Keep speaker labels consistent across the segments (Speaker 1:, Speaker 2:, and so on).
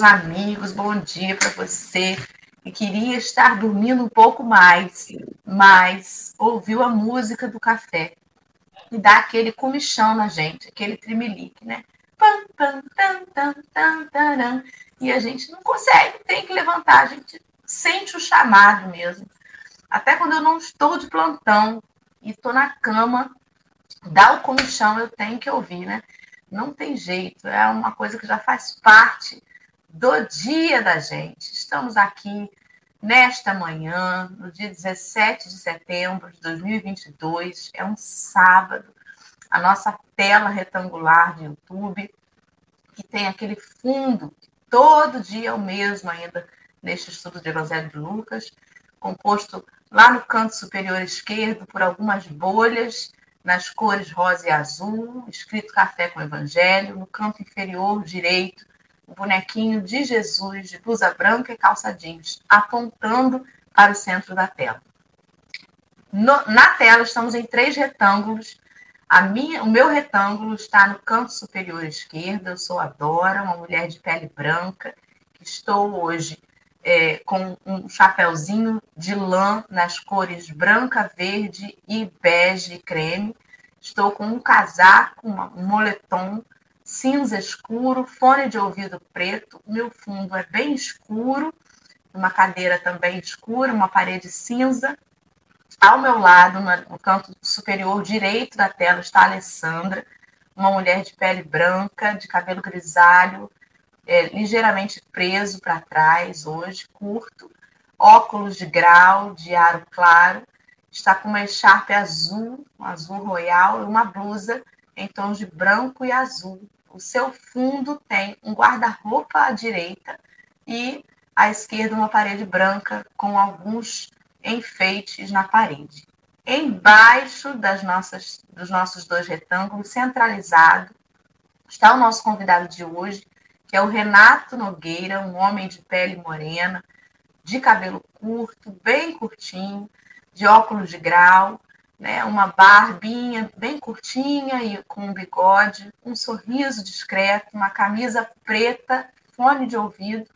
Speaker 1: Meus amigos, bom dia para você que queria estar dormindo um pouco mais, mas ouviu a música do café e dá aquele comichão na gente, aquele trimelique, né? Pam, pam, tam, tam, tam, taram, e a gente não consegue, tem que levantar, a gente sente o chamado mesmo. Até quando eu não estou de plantão e estou na cama, dá o comichão, eu tenho que ouvir, né? Não tem jeito, é uma coisa que já faz parte do dia da gente. Estamos aqui nesta manhã, no dia 17 de setembro de 2022, é um sábado. A nossa tela retangular de YouTube, que tem aquele fundo, todo dia é o mesmo ainda neste estudo de Evangelho de Lucas, composto lá no canto superior esquerdo por algumas bolhas nas cores rosa e azul, escrito café com evangelho, no canto inferior direito, bonequinho de Jesus de blusa branca e calça jeans, apontando para o centro da tela. No, na tela estamos em três retângulos. A minha, o meu retângulo está no canto superior esquerdo. Eu sou a Dora, uma mulher de pele branca, que estou hoje é, com um chapéuzinho de lã nas cores branca, verde e bege creme. Estou com um casaco, um moletom cinza escuro, fone de ouvido preto. Meu fundo é bem escuro, uma cadeira também escura, uma parede cinza. Ao meu lado, no canto superior direito da tela, está a Alessandra, uma mulher de pele branca, de cabelo grisalho, é, ligeiramente preso para trás hoje, curto, óculos de grau, de aro claro, está com uma echarpe azul, um azul royal, e uma blusa em tons de branco e azul. O seu fundo tem um guarda-roupa à direita e à esquerda uma parede branca com alguns enfeites na parede. Embaixo das nossas, dos nossos dois retângulos, centralizado, está o nosso convidado de hoje, que é o Renato Nogueira, um homem de pele morena, de cabelo curto, bem curtinho, de óculos de grau, né, uma barbinha bem curtinha e com um bigode, um sorriso discreto, uma camisa preta, fone de ouvido,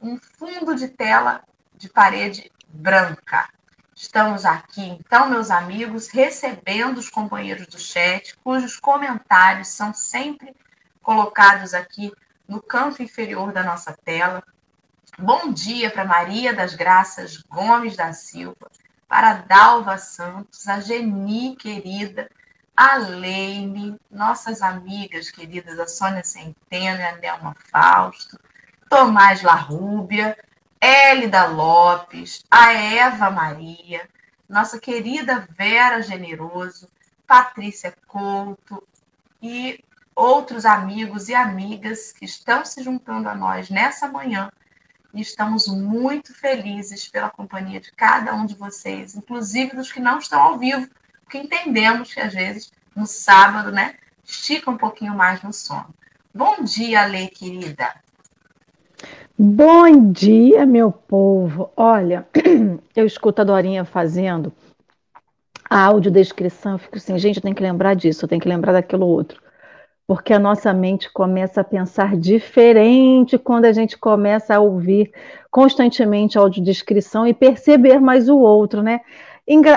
Speaker 1: um fundo de tela de parede branca. Estamos aqui, então, meus amigos, recebendo os companheiros do chat, cujos comentários são sempre colocados aqui no canto inferior da nossa tela. Bom dia para Maria das Graças Gomes da Silva, para Dalva Santos, a Geni querida, a Leime, nossas amigas queridas, a Sônia Centeno a Nelma Fausto, Tomás Larrúbia, Hélida Lopes, a Eva Maria, nossa querida Vera Generoso, Patrícia Couto e outros amigos e amigas que estão se juntando a nós nessa manhã. E estamos muito felizes pela companhia de cada um de vocês, inclusive dos que não estão ao vivo, porque entendemos que às vezes no sábado, né, estica um pouquinho mais no sono. Bom dia, Lê, querida.
Speaker 2: Bom dia, meu povo. Olha, eu escuto a Dorinha fazendo a audiodescrição, eu fico assim, gente, eu tenho que lembrar disso, eu tenho que lembrar daquilo outro porque a nossa mente começa a pensar diferente quando a gente começa a ouvir constantemente audiodescrição e perceber mais o outro, né?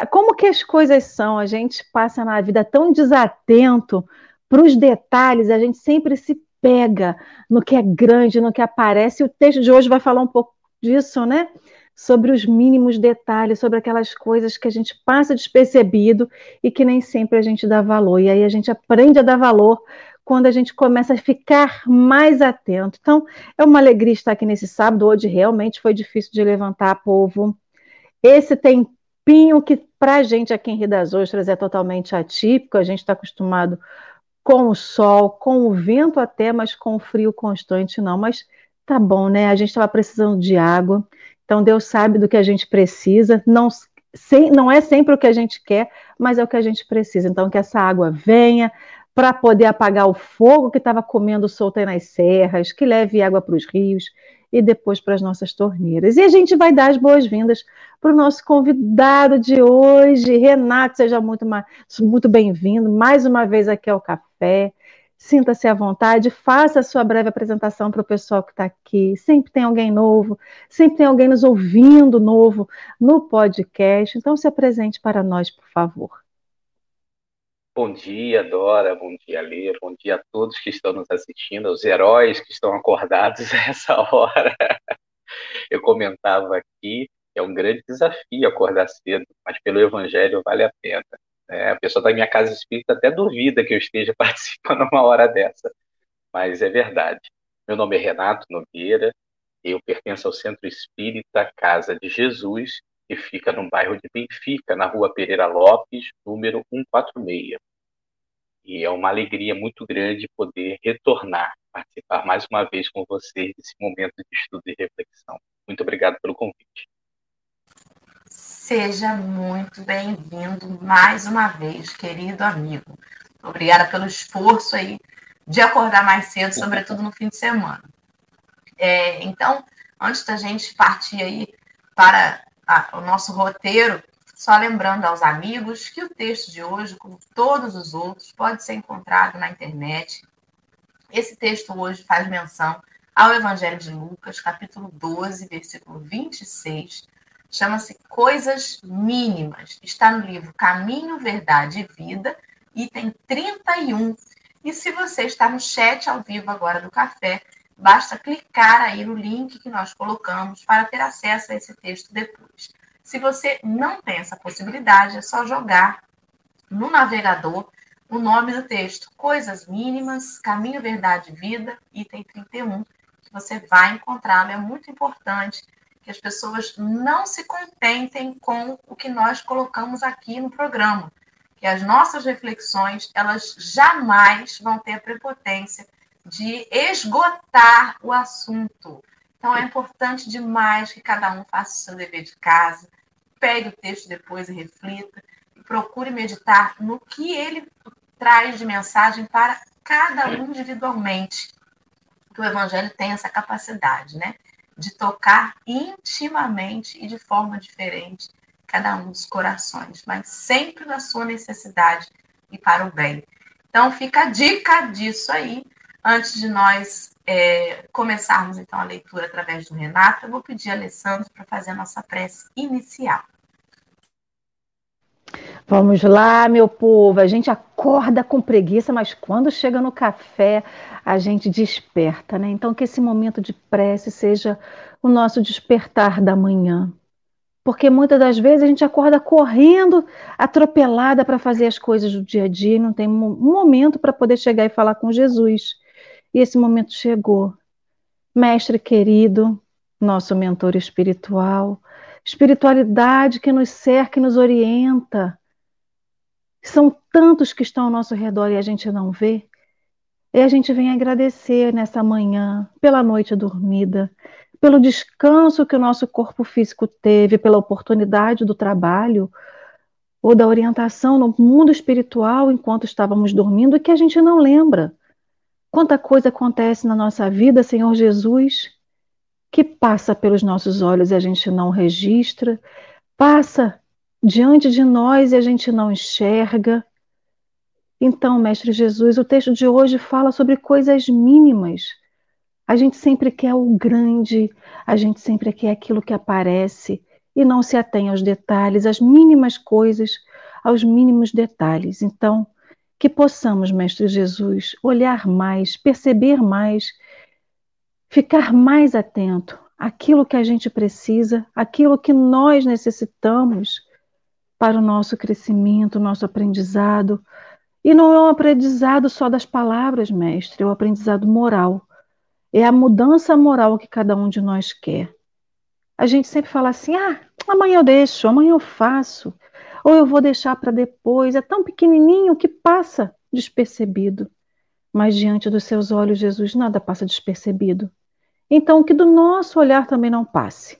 Speaker 2: Como que as coisas são? A gente passa na vida tão desatento para os detalhes, a gente sempre se pega no que é grande, no que aparece. O texto de hoje vai falar um pouco disso, né? Sobre os mínimos detalhes, sobre aquelas coisas que a gente passa despercebido e que nem sempre a gente dá valor. E aí a gente aprende a dar valor quando a gente começa a ficar mais atento. Então, é uma alegria estar aqui nesse sábado. Hoje realmente foi difícil de levantar, povo. Esse tempinho que para a gente aqui em Rio das Ostras é totalmente atípico, a gente está acostumado com o sol, com o vento até, mas com o frio constante não. Mas tá bom, né? A gente estava precisando de água, então Deus sabe do que a gente precisa. Não, sem, não é sempre o que a gente quer, mas é o que a gente precisa. Então, que essa água venha, para poder apagar o fogo que estava comendo solto aí nas serras, que leve água para os rios e depois para as nossas torneiras. E a gente vai dar as boas-vindas para o nosso convidado de hoje, Renato, seja muito, muito bem-vindo mais uma vez aqui ao Café. Sinta-se à vontade, faça a sua breve apresentação para o pessoal que está aqui. Sempre tem alguém novo, sempre tem alguém nos ouvindo novo no podcast. Então, se apresente para nós, por favor.
Speaker 3: Bom dia, Dora. Bom dia, Lê. Bom dia a todos que estão nos assistindo, aos heróis que estão acordados a essa hora. Eu comentava aqui, é um grande desafio acordar cedo, mas pelo Evangelho vale a pena. É, a pessoa da minha casa espírita até duvida que eu esteja participando uma hora dessa, mas é verdade. Meu nome é Renato Nogueira, eu pertenço ao Centro Espírita Casa de Jesus, que fica no bairro de Benfica, na rua Pereira Lopes, número 146. E é uma alegria muito grande poder retornar, participar mais uma vez com vocês desse momento de estudo e reflexão. Muito obrigado pelo convite.
Speaker 1: Seja muito bem-vindo mais uma vez, querido amigo. Obrigada pelo esforço aí de acordar mais cedo, sobretudo no fim de semana. É, então, antes da gente partir aí para a, o nosso roteiro, só lembrando aos amigos que o texto de hoje, como todos os outros, pode ser encontrado na internet. Esse texto hoje faz menção ao Evangelho de Lucas, capítulo 12, versículo 26, chama-se Coisas Mínimas. Está no livro Caminho, Verdade e Vida, item 31. E se você está no chat ao vivo agora do café, basta clicar aí no link que nós colocamos para ter acesso a esse texto depois. Se você não tem essa possibilidade, é só jogar no navegador o nome do texto, Coisas Mínimas, Caminho, Verdade e Vida, item 31, que você vai encontrá-lo. É muito importante que as pessoas não se contentem com o que nós colocamos aqui no programa, que as nossas reflexões, elas jamais vão ter a prepotência de esgotar o assunto. Então é importante demais que cada um faça o seu dever de casa, pegue o texto depois e reflita, e procure meditar no que ele traz de mensagem para cada um individualmente. Que o evangelho tem essa capacidade, né? de tocar intimamente e de forma diferente cada um dos corações, mas sempre na sua necessidade e para o bem. Então, fica a dica disso aí. Antes de nós é, começarmos então a leitura através do Renato, eu vou pedir a Alessandro para fazer a nossa prece inicial.
Speaker 2: Vamos lá, meu povo. A gente acorda com preguiça, mas quando chega no café, a gente desperta, né? Então, que esse momento de prece seja o nosso despertar da manhã. Porque muitas das vezes a gente acorda correndo, atropelada para fazer as coisas do dia a dia e não tem um momento para poder chegar e falar com Jesus. E esse momento chegou. Mestre querido, nosso mentor espiritual, espiritualidade que nos cerca e nos orienta. São tantos que estão ao nosso redor e a gente não vê. E a gente vem agradecer nessa manhã pela noite dormida, pelo descanso que o nosso corpo físico teve, pela oportunidade do trabalho ou da orientação no mundo espiritual enquanto estávamos dormindo e que a gente não lembra. Quanta coisa acontece na nossa vida, Senhor Jesus, que passa pelos nossos olhos e a gente não registra, passa diante de nós e a gente não enxerga. Então, Mestre Jesus, o texto de hoje fala sobre coisas mínimas. A gente sempre quer o grande, a gente sempre quer aquilo que aparece e não se atém aos detalhes, às mínimas coisas, aos mínimos detalhes. Então, que possamos, Mestre Jesus, olhar mais, perceber mais ficar mais atento àquilo que a gente precisa, aquilo que nós necessitamos para o nosso crescimento, nosso aprendizado. E não é um aprendizado só das palavras, mestre, é um aprendizado moral. É a mudança moral que cada um de nós quer. A gente sempre fala assim: ah, amanhã eu deixo, amanhã eu faço, ou eu vou deixar para depois. É tão pequenininho que passa despercebido. Mas diante dos seus olhos, Jesus, nada passa despercebido. Então, que do nosso olhar também não passe.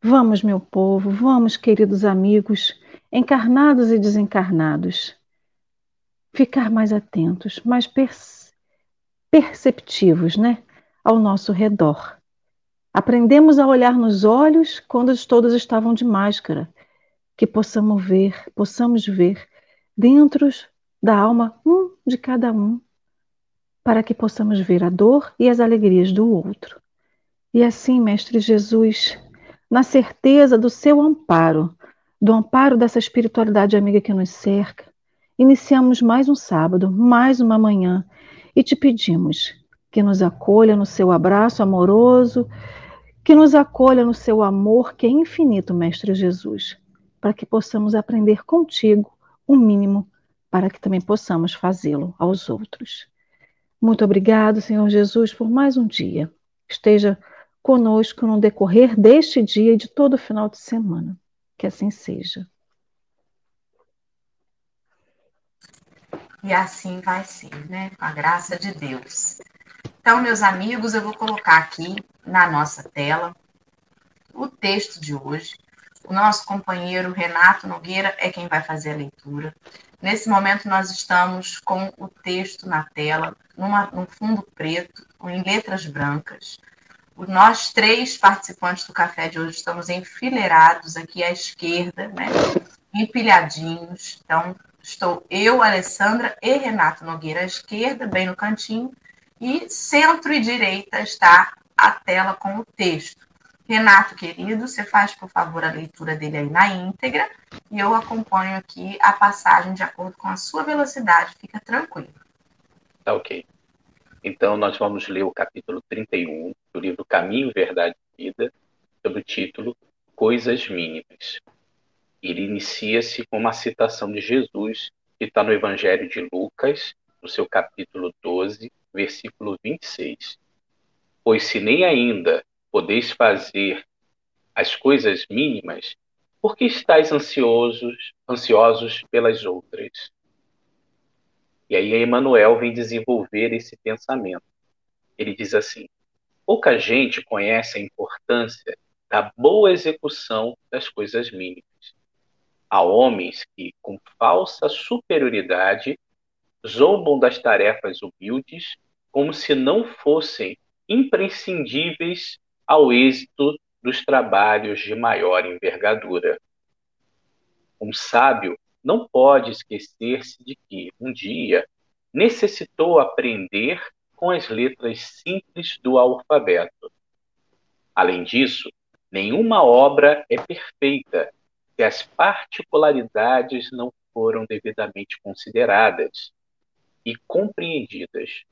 Speaker 2: Vamos, meu povo, vamos, queridos amigos, encarnados e desencarnados, ficar mais atentos, mais perceptivos, né, ao nosso redor. Aprendemos a olhar nos olhos quando todos estavam de máscara, que possamos ver, possamos ver dentro da alma, um de cada um, para que possamos ver a dor e as alegrias do outro. E assim, Mestre Jesus, na certeza do seu amparo, do amparo dessa espiritualidade amiga que nos cerca, iniciamos mais um sábado, mais uma manhã e te pedimos que nos acolha no seu abraço amoroso, que nos acolha no seu amor que é infinito, Mestre Jesus, para que possamos aprender contigo o mínimo para que também possamos fazê-lo aos outros. Muito obrigado, Senhor Jesus, por mais um dia. Esteja conosco no decorrer deste dia e de todo o final de semana. Que assim seja.
Speaker 1: E assim vai ser, né? Com a graça de Deus. Então, meus amigos, eu vou colocar aqui na nossa tela o texto de hoje. O nosso companheiro Renato Nogueira é quem vai fazer a leitura. Nesse momento, nós estamos com o texto na tela, numa, num fundo preto, em letras brancas. Nós três participantes do café de hoje estamos enfileirados aqui à esquerda, né? empilhadinhos. Então, estou eu, Alessandra e Renato Nogueira à esquerda, bem no cantinho, e centro e direita está a tela com o texto. Renato, querido, você faz, por favor, a leitura dele aí na íntegra e eu acompanho aqui a passagem de acordo com a sua velocidade. Fica tranquilo.
Speaker 3: Tá ok. Então, nós vamos ler o capítulo 31 do livro Caminho, Verdade e Vida, sob o título Coisas Mínimas. Ele inicia-se com uma citação de Jesus, que está no Evangelho de Lucas, no seu capítulo 12, versículo 26. Pois se nem ainda podeis fazer as coisas mínimas, por que estáis ansiosos, ansiosos pelas outras? E aí Emmanuel vem desenvolver esse pensamento. Ele diz assim: pouca gente conhece a importância da boa execução das coisas mínimas. Há homens que, com falsa superioridade, zombam das tarefas humildes como se não fossem imprescindíveis ao êxito dos trabalhos de maior envergadura. Um sábio não pode esquecer-se de que, um dia, necessitou aprender com as letras simples do alfabeto. Além disso, nenhuma obra é perfeita se as particularidades não foram devidamente consideradas e compreendidas.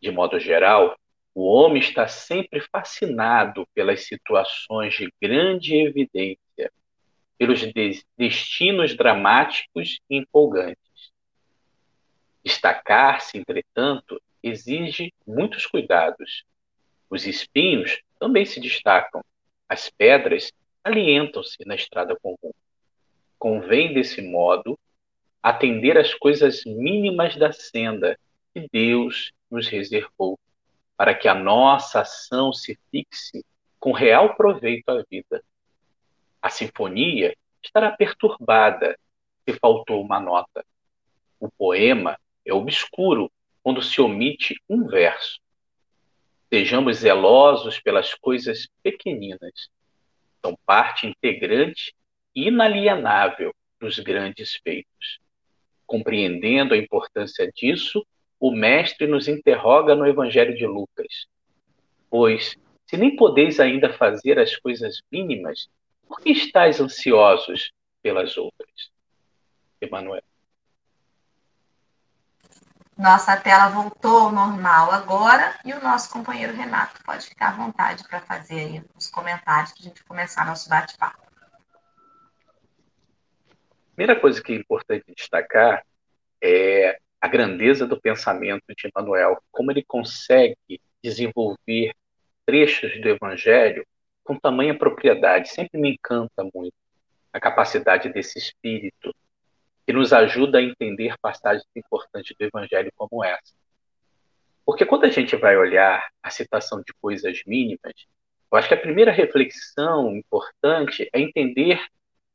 Speaker 3: De modo geral, o homem está sempre fascinado pelas situações de grande evidência, pelos destinos dramáticos e empolgantes. Destacar-se, entretanto, exige muitos cuidados. Os espinhos também se destacam, as pedras alientam-se na estrada comum. Convém, desse modo, atender às coisas mínimas da senda que Deus nos reservou para que a nossa ação se fixe com real proveito à vida. A sinfonia estará perturbada se faltou uma nota. O poema é obscuro quando se omite um verso. Sejamos zelosos pelas coisas pequeninas. São parte integrante e inalienável dos grandes feitos. Compreendendo a importância disso, o Mestre nos interroga no Evangelho de Lucas. Pois, se nem podeis ainda fazer as coisas mínimas, por que estáis ansiosos pelas outras? Emanuel.
Speaker 1: Nossa tela voltou ao normal agora e o nosso companheiro Renato pode ficar à vontade para fazer aí os comentários para a gente começar nosso bate-papo.
Speaker 3: Primeira coisa que é importante destacar é a grandeza do pensamento de Manuel, como ele consegue desenvolver trechos do Evangelho com tamanha propriedade. Sempre me encanta muito a capacidade desse espírito que nos ajuda a entender passagens importantes do Evangelho como essa. Porque quando a gente vai olhar a citação de coisas mínimas, eu acho que a primeira reflexão importante é entender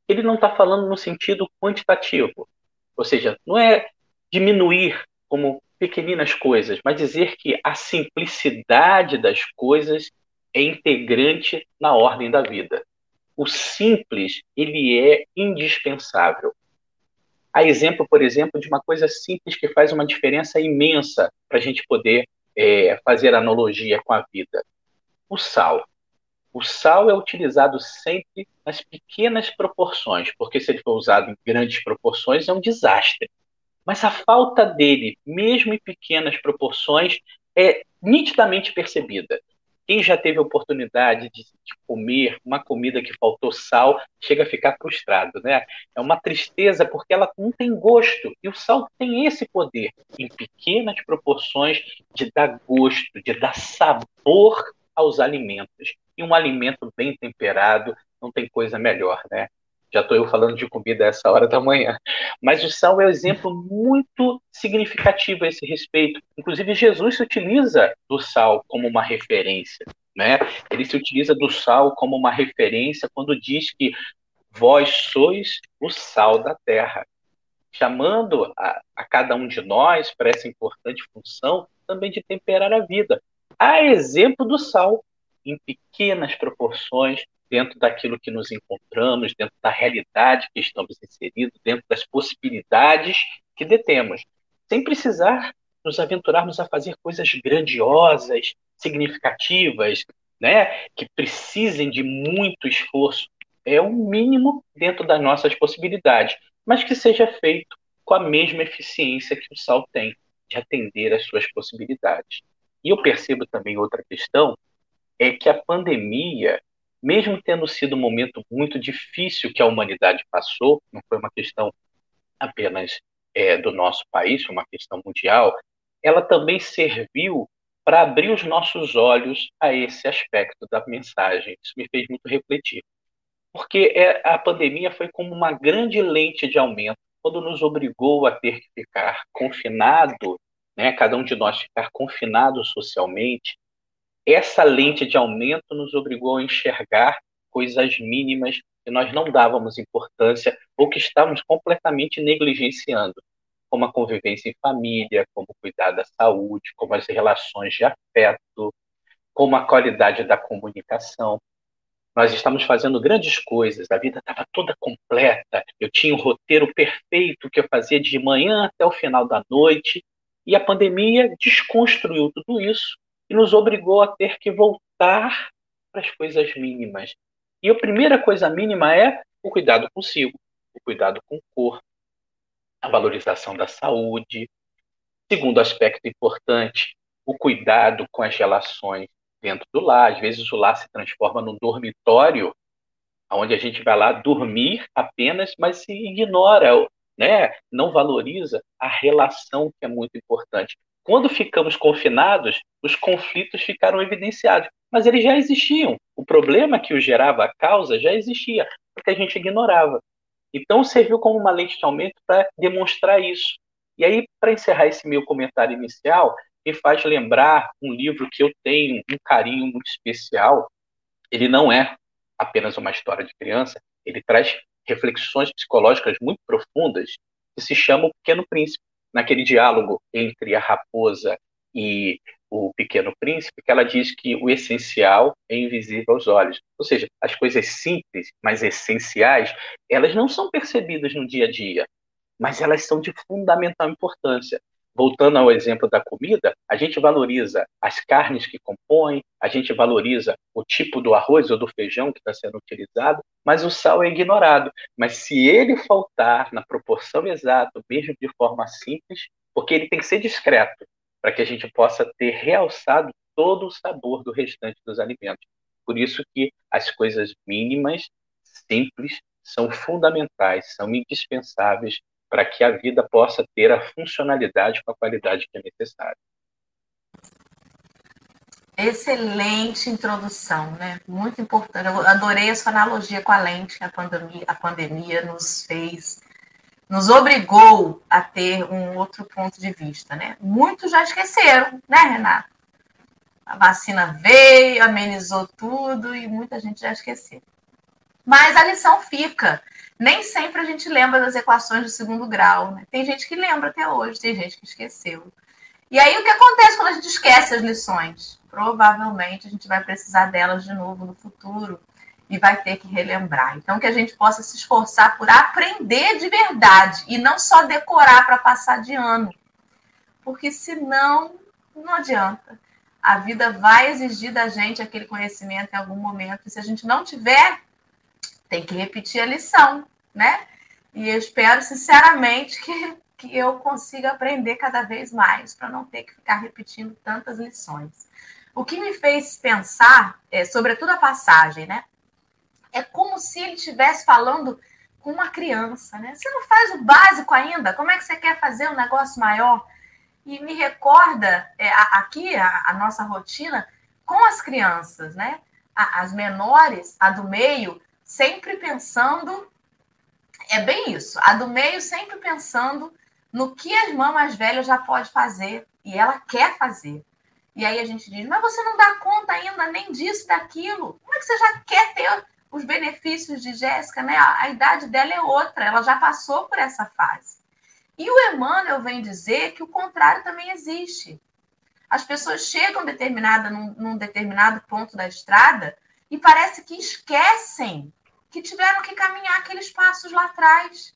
Speaker 3: que ele não está falando no sentido quantitativo. Ou seja, não é diminuir como pequeninas coisas, mas dizer que a simplicidade das coisas é integrante na ordem da vida. O simples, ele é indispensável. A exemplo, por exemplo, de uma coisa simples que faz uma diferença imensa para a gente poder é, fazer analogia com a vida: o sal. O sal é utilizado sempre nas pequenas proporções, porque se ele for usado em grandes proporções é um desastre. Mas a falta dele, mesmo em pequenas proporções, é nitidamente percebida. Quem já teve oportunidade de, de, comer uma comida que faltou sal, chega a ficar frustrado, né? É uma tristeza porque ela não tem gosto. E o sal tem esse poder, em pequenas proporções, de dar gosto, de dar sabor aos alimentos. E um alimento bem temperado não tem coisa melhor, né? Já estou eu falando de comida a essa hora da manhã. Mas o sal é um exemplo muito significativo a esse respeito. Inclusive, Jesus se utiliza do sal como uma referência. Né? Ele se utiliza do sal como uma referência quando diz que vós sois o sal da terra, chamando a, a cada um de nós para essa importante função também de temperar a vida. A exemplo do sal, em pequenas proporções, dentro daquilo que nos encontramos, dentro da realidade que estamos inseridos, dentro das possibilidades que detemos, sem precisar nos aventurarmos a fazer coisas grandiosas, significativas, né, que precisem de muito esforço. É o mínimo dentro das nossas possibilidades, mas que seja feito com a mesma eficiência que o sal tem de atender às suas possibilidades. E eu percebo também outra questão, é que a pandemia mesmo tendo sido um momento muito difícil que a humanidade passou, não foi uma questão apenas é, do nosso país, uma questão mundial, ela também serviu para abrir os nossos olhos a esse aspecto da mensagem. Isso me fez muito refletir. Porque é, a pandemia foi como uma grande lente de aumento, quando nos obrigou a ter que ficar confinado, né, cada um de nós ficar confinado socialmente, essa lente de aumento nos obrigou a enxergar coisas mínimas que nós não dávamos importância ou que estávamos completamente negligenciando, como a convivência em família, como cuidar da saúde, como as relações de afeto, como a qualidade da comunicação. Nós estamos fazendo grandes coisas, a vida estava toda completa, eu tinha um roteiro perfeito que eu fazia de manhã até o final da noite, e a pandemia desconstruiu tudo isso nos obrigou a ter que voltar para as coisas mínimas. E a primeira coisa mínima é o cuidado consigo, o cuidado com o corpo, a valorização da saúde. Segundo aspecto importante, o cuidado com as relações dentro do lar. Às vezes o lar se transforma num dormitório, onde a gente vai lá dormir apenas, mas se ignora, né? não valoriza a relação que é muito importante. Quando ficamos confinados, os conflitos ficaram evidenciados, mas eles já existiam. O problema que o gerava a causa já existia, porque a gente ignorava. Então serviu como uma lente de aumento para demonstrar isso. E aí, para encerrar esse meu comentário inicial, me faz lembrar um livro que eu tenho um carinho muito especial. Ele não é apenas uma história de criança, ele traz reflexões psicológicas muito profundas que se chama O Pequeno Príncipe naquele diálogo entre a raposa e o pequeno príncipe, que ela diz que o essencial é invisível aos olhos. Ou seja, as coisas simples, mas essenciais, elas não são percebidas no dia a dia, mas elas são de fundamental importância voltando ao exemplo da comida, a gente valoriza as carnes que compõem, a gente valoriza o tipo do arroz ou do feijão que está sendo utilizado, mas o sal é ignorado. Mas se ele faltar na proporção exata, mesmo de forma simples, porque ele tem que ser discreto, para que a gente possa ter realçado todo o sabor do restante dos alimentos. Por isso que as coisas mínimas, simples, são fundamentais, são indispensáveis para que a vida possa ter a funcionalidade com a qualidade que é necessária.
Speaker 1: Excelente introdução, né? Muito importante. Eu adorei a sua analogia com a lente que a pandemia, a pandemia nos fez, nos obrigou a ter um outro ponto de vista, né? Muitos já esqueceram, né, Renato? A vacina veio, amenizou tudo e muita gente já esqueceu. Mas a lição fica nem sempre a gente lembra das equações do segundo grau. Né? Tem gente que lembra até hoje, tem gente que esqueceu. E aí o que acontece quando a gente esquece as lições? Provavelmente a gente vai precisar delas de novo no futuro. e vai ter que relembrar. Então, que a gente possa se esforçar por aprender de verdade e não só decorar para passar de ano. Porque senão, não adianta. A vida vai exigir da gente aquele conhecimento em algum momento. E se a gente não tiver, tem que repetir a lição, né? E eu espero sinceramente que, que eu consiga aprender cada vez mais para não ter que ficar repetindo tantas lições. O que me fez pensar, é, sobretudo a passagem, né? é como se ele estivesse falando com uma criança, né? Você não faz o básico ainda, como é que você quer fazer um negócio maior? E me recorda é, aqui a, a, nossa rotina com as crianças, né? as menores, a do meio, sempre pensando. É bem isso, a do meio sempre pensando no que a irmã mais velha já pode fazer e ela quer fazer. E aí a gente diz, mas você não dá conta ainda nem disso, daquilo. Como é que você já quer ter os benefícios de Jéssica, né? A, a, idade dela é outra, ela já passou por essa fase. E o Emmanuel vem dizer que o contrário também existe. As pessoas chegam determinada, num, num determinado ponto da estrada e parece que esquecem que tiveram que caminhar aqueles passos lá atrás.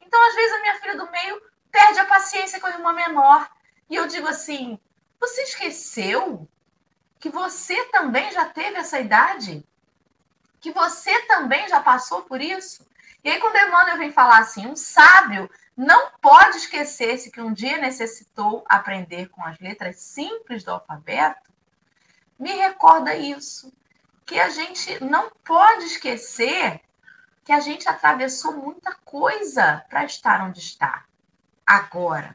Speaker 1: Então, às vezes, a minha filha do meio perde a paciência com a irmã menor. E eu digo assim: você esqueceu que você também já teve essa idade? que você também já passou por isso? E aí, quando Emmanuel vem falar assim, um sábio não pode esquecer-se que um dia necessitou aprender com as letras simples do alfabeto, me recorda isso, que a gente não pode esquecer que a gente atravessou muita coisa para estar onde está agora.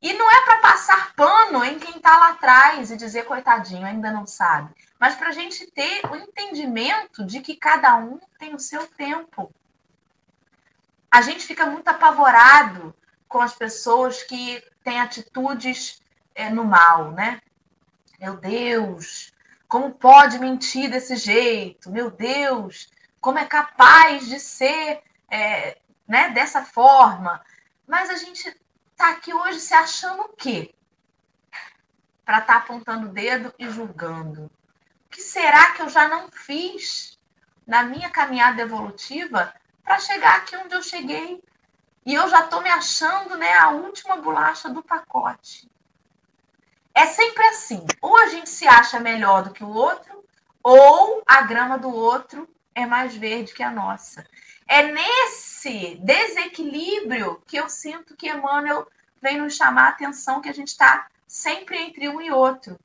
Speaker 1: E não é para passar pano em quem está lá atrás e dizer, coitadinho, ainda não sabe mas para a gente ter o entendimento de que cada um tem o seu tempo. A gente fica muito apavorado com as pessoas que têm atitudes é, no mal, né? Meu Deus, como pode mentir desse jeito? Meu Deus, como é capaz de ser é, né, dessa forma? Mas a gente está aqui hoje se achando o quê? Para estar tá apontando o dedo e julgando que será que eu já não fiz na minha caminhada evolutiva para chegar aqui onde eu cheguei? E eu já estou me achando né, a última bolacha do pacote. É sempre assim: ou a gente se acha melhor do que o outro, ou a grama do outro é mais verde que a nossa. É nesse desequilíbrio que eu sinto que Emmanuel vem nos chamar a atenção que a gente está sempre entre um e outro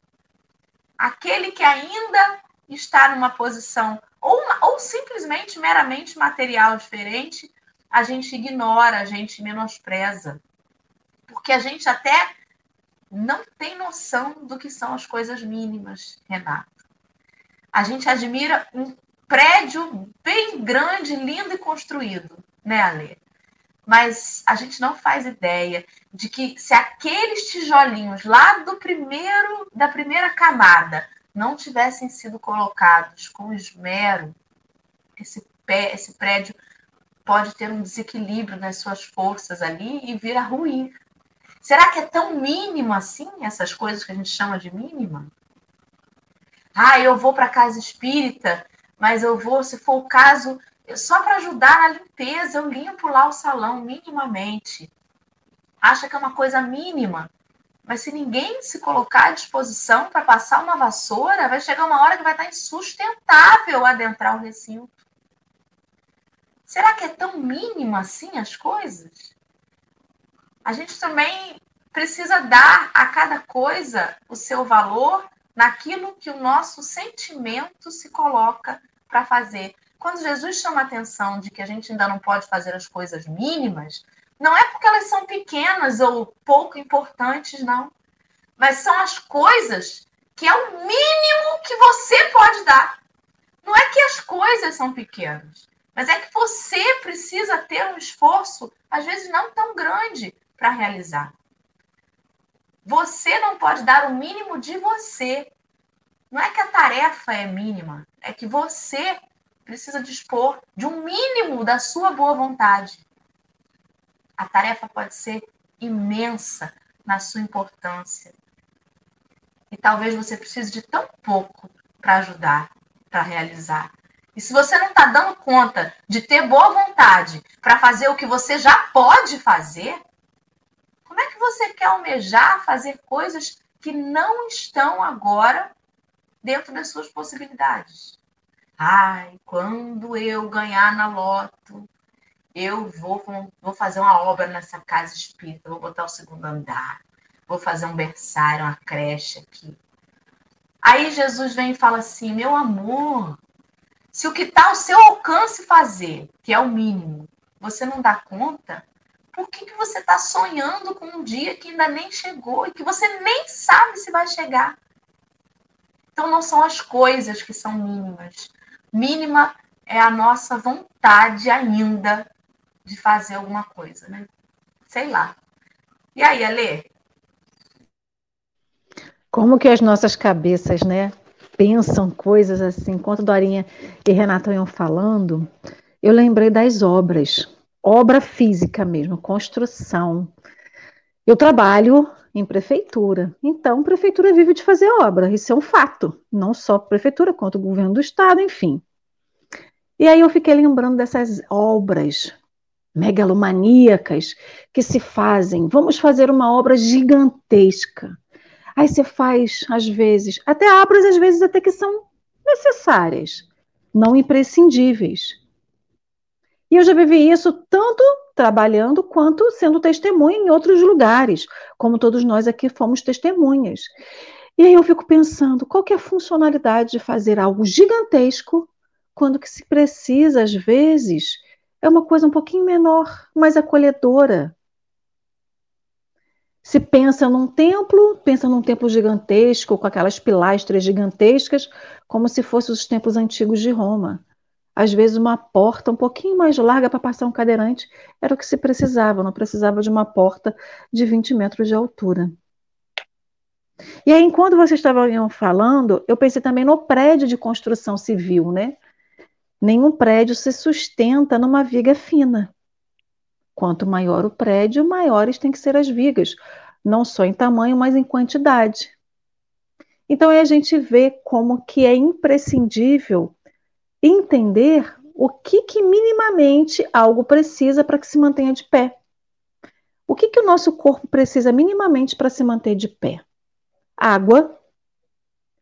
Speaker 1: aquele que ainda está numa posição ou, ou simplesmente meramente material diferente, a gente ignora, a gente menospreza. Porque a gente até não tem noção do que são as coisas mínimas, Renato. A gente admira um prédio bem grande, lindo e construído, né, Ale? Mas a gente não faz ideia de que se aqueles tijolinhos lá do primeiro da primeira camada não tivessem sido colocados com esmero, esse pé, esse prédio pode ter um desequilíbrio nas suas forças ali e vir a ruir. Será que é tão mínimo assim essas coisas que a gente chama de mínima? Ah, eu vou para casa espírita, mas eu vou, se for o caso, só para ajudar na limpeza, eu limpo lá o salão minimamente acha que é uma coisa mínima. Mas se ninguém se colocar à disposição para passar uma vassoura, vai chegar uma hora que vai estar insustentável adentrar o recinto. Será que é tão mínima assim as coisas? A gente também precisa dar a cada coisa o seu valor naquilo que o nosso sentimento se coloca para fazer. Quando Jesus chama a atenção de que a gente ainda não pode fazer as coisas mínimas, não é porque elas são pequenas ou pouco importantes, não. Mas são as coisas que é o mínimo que você pode dar. Não é que as coisas são pequenas, mas é que você precisa ter um esforço, às vezes não tão grande, para realizar. Você não pode dar o mínimo de você. Não é que a tarefa é mínima, é que você precisa dispor de um mínimo da sua boa vontade a tarefa pode ser imensa na sua importância. E talvez você precise de tão pouco para ajudar, para realizar. E se você não está dando conta de ter boa vontade para fazer o que você já pode fazer, como é que você quer almejar fazer coisas que não estão agora dentro das suas possibilidades? Ai, quando eu ganhar na loto, eu vou, vou fazer uma obra nessa casa espírita, vou botar o segundo andar, vou fazer um berçário, uma creche aqui. Aí Jesus vem e fala assim: meu amor, se o que está ao seu alcance fazer, que é o mínimo, você não dá conta, por que, que você está sonhando com um dia que ainda nem chegou e que você nem sabe se vai chegar? Então não são as coisas que são mínimas. Mínima é a nossa vontade ainda de fazer alguma coisa, né? Sei lá. E aí, Alê?
Speaker 2: Como que as nossas cabeças, né, pensam coisas assim. Enquanto Dorinha e Renata iam falando, eu lembrei das obras, obra física mesmo, construção. Eu trabalho em prefeitura, então prefeitura vive de fazer obra, isso é um fato, não só prefeitura, quanto o governo do estado, enfim. E aí eu fiquei lembrando dessas obras megalomaníacas que se fazem. Vamos fazer uma obra gigantesca. Aí você faz, às vezes, até obras, às vezes, até que são necessárias, não imprescindíveis. E eu já vivi isso tanto trabalhando quanto sendo testemunha em outros lugares, como todos nós aqui fomos testemunhas. E aí eu fico pensando, qual que é a funcionalidade de fazer algo gigantesco quando que se precisa, às vezes, é uma coisa um pouquinho menor, mais acolhedora. Se pensa num templo, pensa num templo gigantesco, com aquelas pilastras gigantescas, como se fossem os templos antigos de Roma. Às vezes, uma porta um pouquinho mais larga para passar um cadeirante era o que se precisava, não precisava de uma porta de 20 metros de altura. E aí, enquanto vocês estavam falando, eu pensei também no prédio de construção civil, né? Nenhum prédio se sustenta numa viga fina. Quanto maior o prédio, maiores têm que ser as vigas, não só em tamanho, mas em quantidade. Então aí a gente vê como que é imprescindível entender o que, que minimamente algo precisa para que se mantenha de pé. O que, que o nosso corpo precisa minimamente para se manter de pé? Água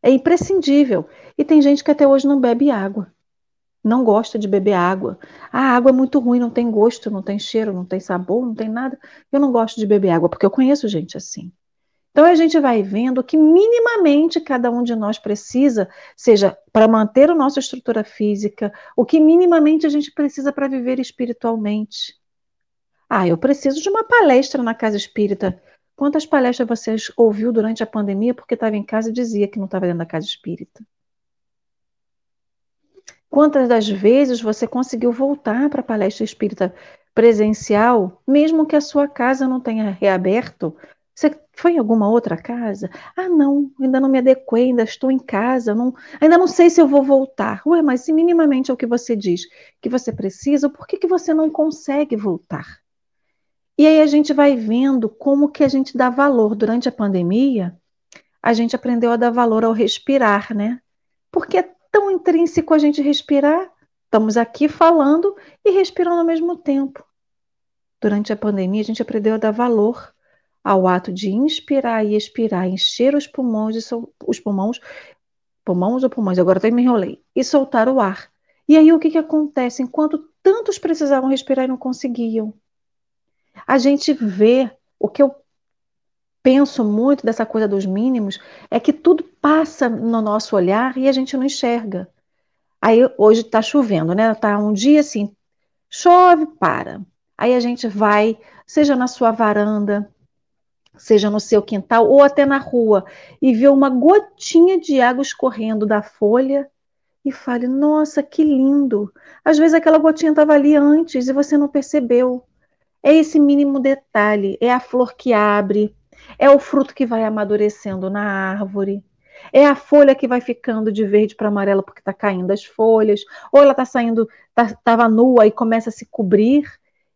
Speaker 2: é imprescindível. E tem gente que até hoje não bebe água não gosta de beber água. A água é muito ruim, não tem gosto, não tem cheiro, não tem sabor, não tem nada. Eu não gosto de beber água, porque eu conheço gente assim. Então a gente vai vendo que minimamente cada um de nós precisa, seja para manter a nossa estrutura física, o que minimamente a gente precisa para viver espiritualmente. Ah, eu preciso de uma palestra na casa espírita. Quantas palestras vocês ouviu durante a pandemia porque estava em casa e dizia que não estava dentro da casa espírita? Quantas das vezes você conseguiu voltar para a palestra espírita presencial, mesmo que a sua casa não tenha reaberto? Você foi em alguma outra casa? Ah, não, ainda não me adequei, ainda estou em casa, não, ainda não sei se eu vou voltar. Ué, mas se minimamente é o que você diz que você precisa, por que, que você não consegue voltar? E aí a gente vai vendo como que a gente dá valor. Durante a pandemia, a gente aprendeu a dar valor ao respirar, né? Porque é tão intrínseco a gente respirar. Estamos aqui falando e respirando ao mesmo tempo. Durante a pandemia, a gente aprendeu a dar valor ao ato de inspirar e expirar, encher os pulmões e sol... os pulmões, pulmões ou pulmões, agora até me enrolei, e soltar o ar. E aí o que, que acontece? Enquanto tantos precisavam respirar e não conseguiam, a gente vê o que eu penso muito dessa coisa dos mínimos é que tudo passa no nosso olhar e a gente não enxerga. Aí hoje está chovendo, né? Tá um dia assim, chove, para. Aí a gente vai, seja na sua varanda, seja no seu quintal ou até na rua, e vê uma gotinha de água escorrendo da folha e fale: Nossa, que lindo! Às vezes aquela gotinha estava ali antes e você não percebeu. É esse mínimo detalhe, é a flor que abre, é o fruto que vai amadurecendo na árvore. É a folha que vai ficando de verde para amarelo porque está caindo as folhas, ou ela está saindo, estava tá, nua e começa a se cobrir.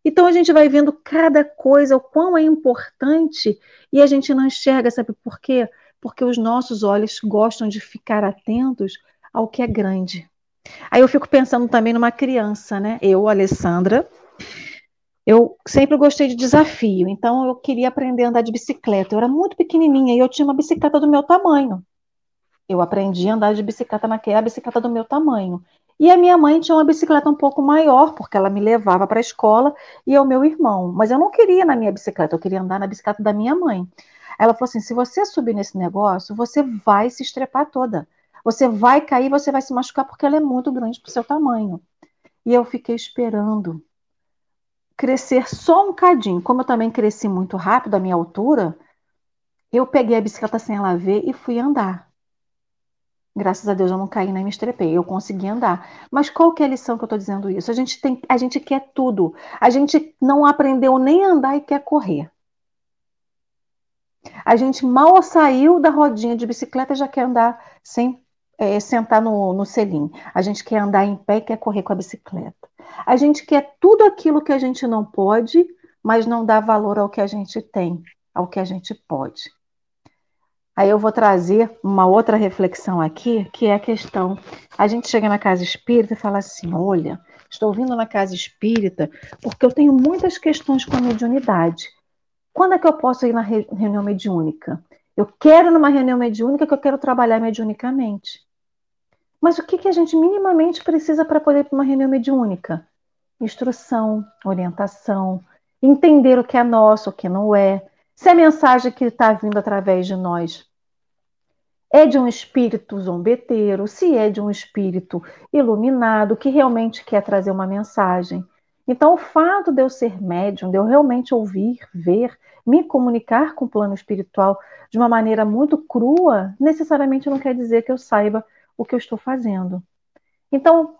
Speaker 2: Então a gente vai vendo cada coisa, o quão é importante, e a gente não enxerga, sabe por quê? Porque os nossos olhos gostam de ficar atentos ao que é grande. Aí eu fico pensando também numa criança, né? Eu, Alessandra, eu sempre gostei de desafio, então eu queria aprender a andar de bicicleta. Eu era muito pequenininha e eu tinha uma bicicleta do meu tamanho. Eu aprendi a andar de bicicleta naquela bicicleta do meu tamanho. E a minha mãe tinha uma bicicleta um pouco maior, porque ela me levava para a escola e o meu irmão. Mas eu não queria na minha bicicleta, eu queria andar na bicicleta da minha mãe. Ela falou assim: se você subir nesse negócio, você vai se estrepar toda. Você vai cair, você vai se machucar, porque ela é muito grande para o seu tamanho. E eu fiquei esperando crescer só um cadinho. Como eu também cresci muito rápido, a minha altura, eu peguei a bicicleta sem ela ver e fui andar. Graças a Deus eu não caí nem me estrepei, eu consegui andar. Mas qual que é a lição que eu estou dizendo isso? A gente, tem, a gente quer tudo. A gente não aprendeu nem andar e quer correr. A gente mal saiu da rodinha de bicicleta já quer andar sem é, sentar no, no selim. A gente quer andar em pé e quer correr com a bicicleta. A gente quer tudo aquilo que a gente não pode, mas não dá valor ao que a gente tem, ao que a gente pode. Aí eu vou trazer uma outra reflexão aqui, que é a questão. A gente chega na casa espírita e fala assim: olha, estou vindo na casa espírita porque eu tenho muitas questões com a mediunidade. Quando é que eu posso ir na reunião mediúnica? Eu quero numa reunião mediúnica que eu quero trabalhar mediunicamente. Mas o que, que a gente minimamente precisa para poder ir para uma reunião mediúnica? Instrução, orientação, entender o que é nosso, o que não é, se a mensagem que está vindo através de nós é de um espírito zombeteiro, se é de um espírito iluminado que realmente quer trazer uma mensagem. Então, o fato de eu ser médium, de eu realmente ouvir, ver, me comunicar com o plano espiritual de uma maneira muito crua, necessariamente não quer dizer que eu saiba o que eu estou fazendo. Então,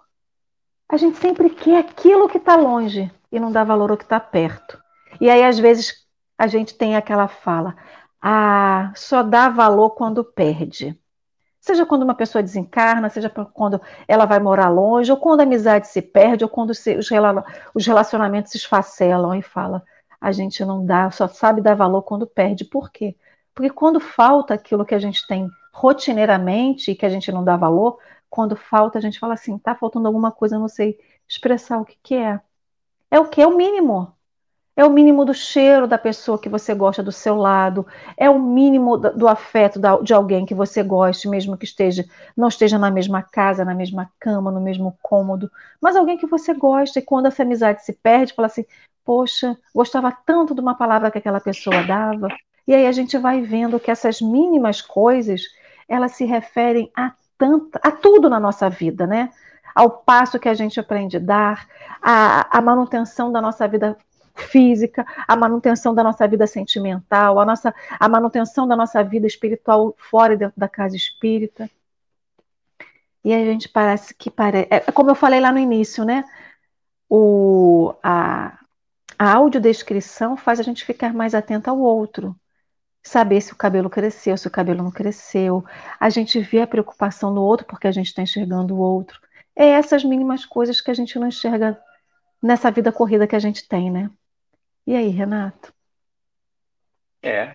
Speaker 2: a gente sempre quer aquilo que está longe e não dá valor ao que está perto. E aí, às vezes, a gente tem aquela fala: ah, só dá valor quando perde. Seja quando uma pessoa desencarna, seja quando ela vai morar longe, ou quando a amizade se perde, ou quando os relacionamentos se esfacelam e fala, a gente não dá, só sabe dar valor quando perde. Por quê? Porque quando falta aquilo que a gente tem rotineiramente e que a gente não dá valor, quando falta, a gente fala assim, tá faltando alguma coisa, não sei expressar o que, que é. É o que? É o mínimo. É o mínimo do cheiro da pessoa que você gosta do seu lado, é o mínimo do afeto de alguém que você goste, mesmo que esteja não esteja na mesma casa, na mesma cama, no mesmo cômodo, mas alguém que você gosta e quando essa amizade se perde, fala assim: "Poxa, gostava tanto de uma palavra que aquela pessoa dava". E aí a gente vai vendo que essas mínimas coisas, elas se referem a tanta, a tudo na nossa vida, né? Ao passo que a gente aprende a dar, a, a manutenção da nossa vida física, a manutenção da nossa vida sentimental, a, nossa, a manutenção da nossa vida espiritual fora e dentro da casa espírita. E a gente parece que parece. É como eu falei lá no início, né? O, a, a audiodescrição faz a gente ficar mais atento ao outro. Saber se o cabelo cresceu, se o cabelo não cresceu. A gente vê a preocupação no outro porque a gente está enxergando o outro. É essas mínimas coisas que a gente não enxerga nessa vida corrida que a gente tem, né? E aí, Renato?
Speaker 3: É,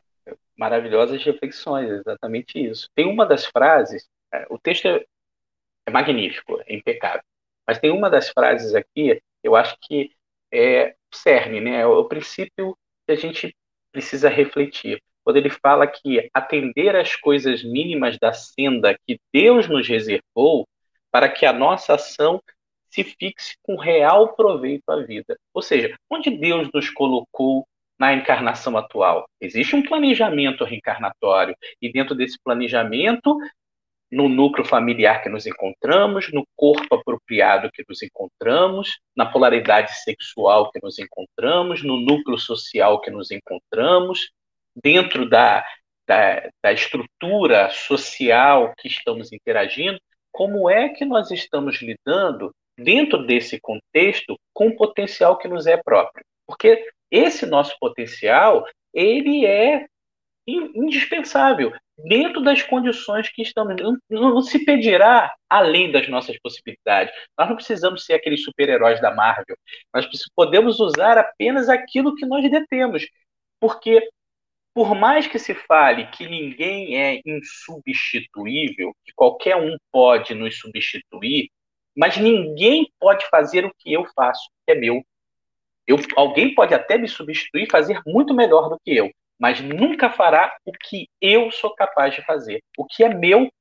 Speaker 3: maravilhosas reflexões, exatamente isso. Tem uma das frases, é, o texto é, é magnífico, é impecável, mas tem uma das frases aqui, eu acho que é o cerne, né? É o princípio que a gente precisa refletir. Quando ele fala que atender às coisas mínimas da senda que Deus nos reservou para que a nossa ação se fixe com real proveito à vida. Ou seja, onde Deus nos colocou na encarnação atual? Existe um planejamento reencarnatório, e dentro desse planejamento, no núcleo familiar que nos encontramos, no corpo apropriado que nos encontramos, na polaridade sexual que nos encontramos, no núcleo social que nos encontramos, dentro da, da, da estrutura social que estamos interagindo, como é que nós estamos lidando dentro desse contexto, com o potencial que nos é próprio. Porque esse nosso potencial, ele é indispensável dentro das condições que estamos. Não, se pedirá além das nossas possibilidades. Nós não precisamos ser aqueles super-heróis da Marvel. Nós podemos usar apenas aquilo que nós detemos. Porque, por mais que se fale que ninguém é insubstituível, que qualquer um pode nos substituir, mas ninguém pode fazer o que eu faço, que é meu. Eu, alguém pode até me substituir e fazer muito melhor do que eu, mas nunca fará o que eu sou capaz de fazer. O que é meu,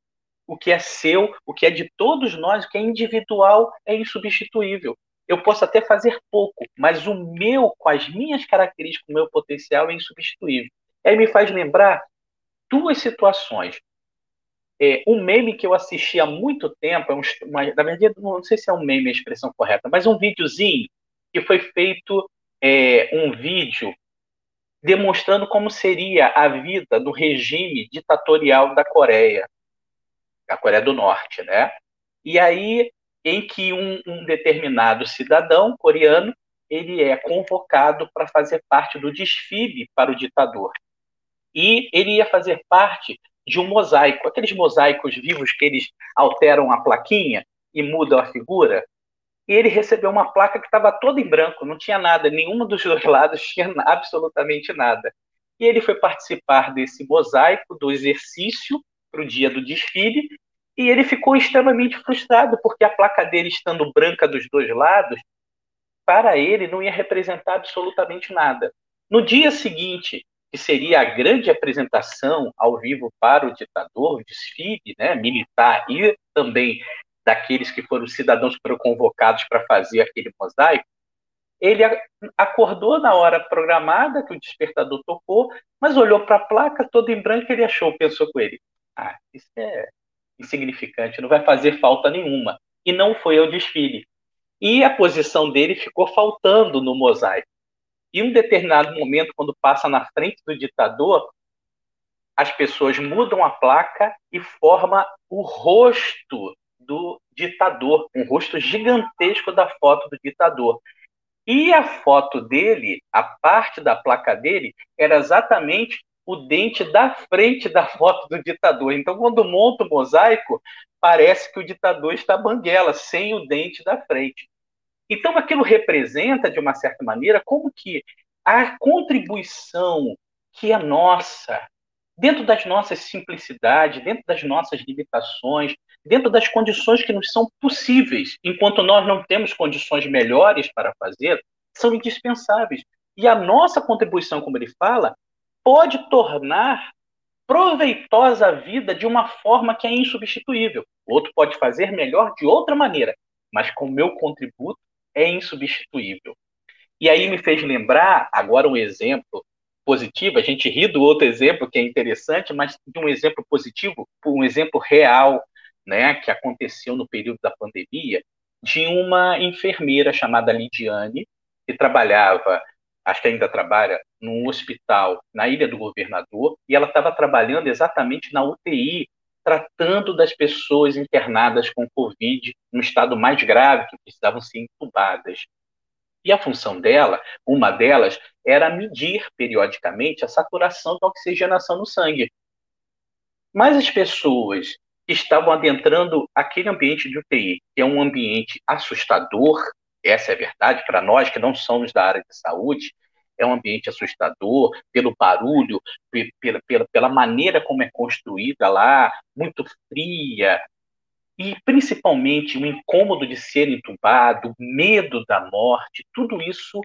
Speaker 3: o que é seu, o que é de todos nós, o que é individual, é insubstituível. Eu posso até fazer pouco, mas o meu, com as minhas características, o meu potencial é insubstituível. Aí me faz lembrar duas situações. É, um meme que eu assisti há muito tempo, é um, uma, na verdade, não sei se é um meme a expressão correta, mas um videozinho que foi feito é, um vídeo demonstrando como seria a vida do regime ditatorial da Coreia, da Coreia do Norte, né? E aí, em que um, um determinado cidadão coreano ele é convocado para fazer parte do desfile para o ditador. E ele ia fazer parte de um mosaico, aqueles mosaicos vivos que eles alteram a plaquinha e mudam a figura e ele recebeu uma placa que estava toda em branco, não tinha nada, nenhum dos dois lados tinha absolutamente nada. E ele foi participar desse mosaico, do exercício para o dia do desfile, e ele ficou extremamente frustrado, porque a placa dele, estando branca dos dois lados, para ele não ia representar absolutamente nada. No dia seguinte, que seria a grande apresentação ao vivo para o ditador, o desfile né, militar e também daqueles que foram cidadãos que foram convocados para fazer aquele mosaico, ele acordou na hora programada que o despertador tocou, mas olhou para a placa toda em branco e ele achou, pensou com ele, ah, isso é insignificante, não vai fazer falta nenhuma. E não foi ao desfile. E a posição dele ficou faltando no mosaico. E um determinado momento, quando passa na frente do ditador, as pessoas mudam a placa e forma o rosto do ditador, um rosto gigantesco da foto do ditador. E a foto dele, a parte da placa dele, era exatamente o dente da frente da foto do ditador. Então, quando monta o mosaico, parece que o ditador está banguela, sem o dente da frente. Então, aquilo representa, de uma certa maneira, como que a contribuição que é nossa, dentro das nossas simplicidades, dentro das nossas limitações, dentro das condições que nos são possíveis, enquanto nós não temos condições melhores para fazer, são indispensáveis. E a nossa contribuição, como ele fala, pode tornar proveitosa a vida de uma forma que é insubstituível. O outro pode fazer melhor de outra maneira, mas com o meu contributo é insubstituível. E aí me fez lembrar agora um exemplo positivo, a gente ri do outro exemplo que é interessante, mas de um exemplo positivo, um exemplo real, né, que aconteceu no período da pandemia, de uma enfermeira chamada Lidiane, que trabalhava, acho que ainda trabalha, num hospital na Ilha do Governador, e ela estava trabalhando exatamente na UTI, tratando das pessoas internadas com Covid, no estado mais grave, que precisavam ser intubadas. E a função dela, uma delas, era medir periodicamente a saturação de oxigenação no sangue. Mas as pessoas que estavam adentrando aquele ambiente de UTI, que é um ambiente assustador, essa é a verdade, para nós que não somos da área de saúde, é um ambiente assustador pelo barulho, pela, pela, pela maneira como é construída lá, muito fria, e principalmente o incômodo de ser entubado, medo da morte, tudo isso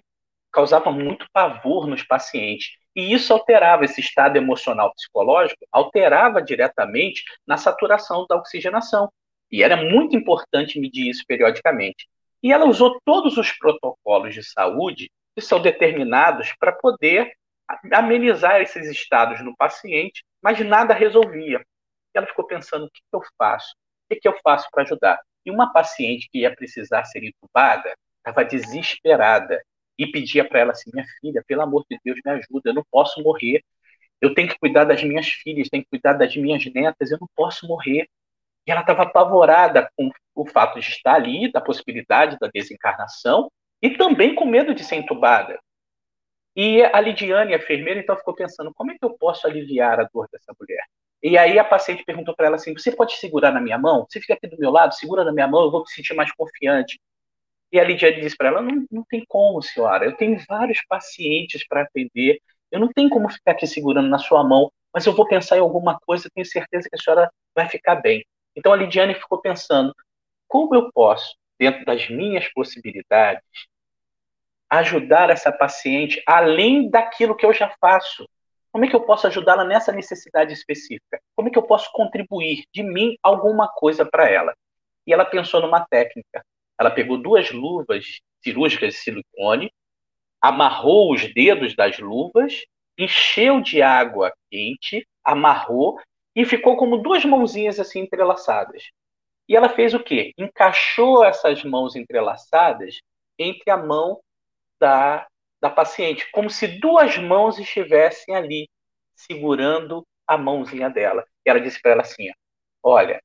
Speaker 3: causava muito pavor nos pacientes. E isso alterava esse estado emocional psicológico, alterava diretamente na saturação da oxigenação. E era muito importante medir isso periodicamente. E ela usou todos os protocolos de saúde que são determinados para poder amenizar esses estados no paciente, mas nada resolvia. Ela ficou pensando: o que eu faço? O que eu faço para ajudar? E uma paciente que ia precisar ser entubada estava desesperada e pedia para ela assim: minha filha, pelo amor de Deus, me ajuda, eu não posso morrer. Eu tenho que cuidar das minhas filhas, tenho que cuidar das minhas netas, eu não posso morrer. E ela estava apavorada com o fato de estar ali, da possibilidade da desencarnação, e também com medo de ser entubada. E a Lidiane, a enfermeira, então ficou pensando: como é que eu posso aliviar a dor dessa mulher? E aí a paciente perguntou para ela assim: Você pode segurar na minha mão? Você fica aqui do meu lado, segura na minha mão, eu vou me sentir mais confiante. E a Lidiane disse para ela: não, não tem como, senhora, eu tenho vários pacientes para atender, eu não tenho como ficar aqui segurando na sua mão, mas eu vou pensar em alguma coisa, tenho certeza que a senhora vai ficar bem. Então a Lidiane ficou pensando: como eu posso dentro das minhas possibilidades, ajudar essa paciente além daquilo que eu já faço? Como é que eu posso ajudá-la nessa necessidade específica? Como é que eu posso contribuir de mim alguma coisa para ela? E ela pensou numa técnica. Ela pegou duas luvas cirúrgicas de silicone, amarrou os dedos das luvas, encheu de água quente, amarrou e ficou como duas mãozinhas assim entrelaçadas. E ela fez o quê? Encaixou essas mãos entrelaçadas entre a mão da, da paciente, como se duas mãos estivessem ali segurando a mãozinha dela. E ela disse para ela assim: Olha,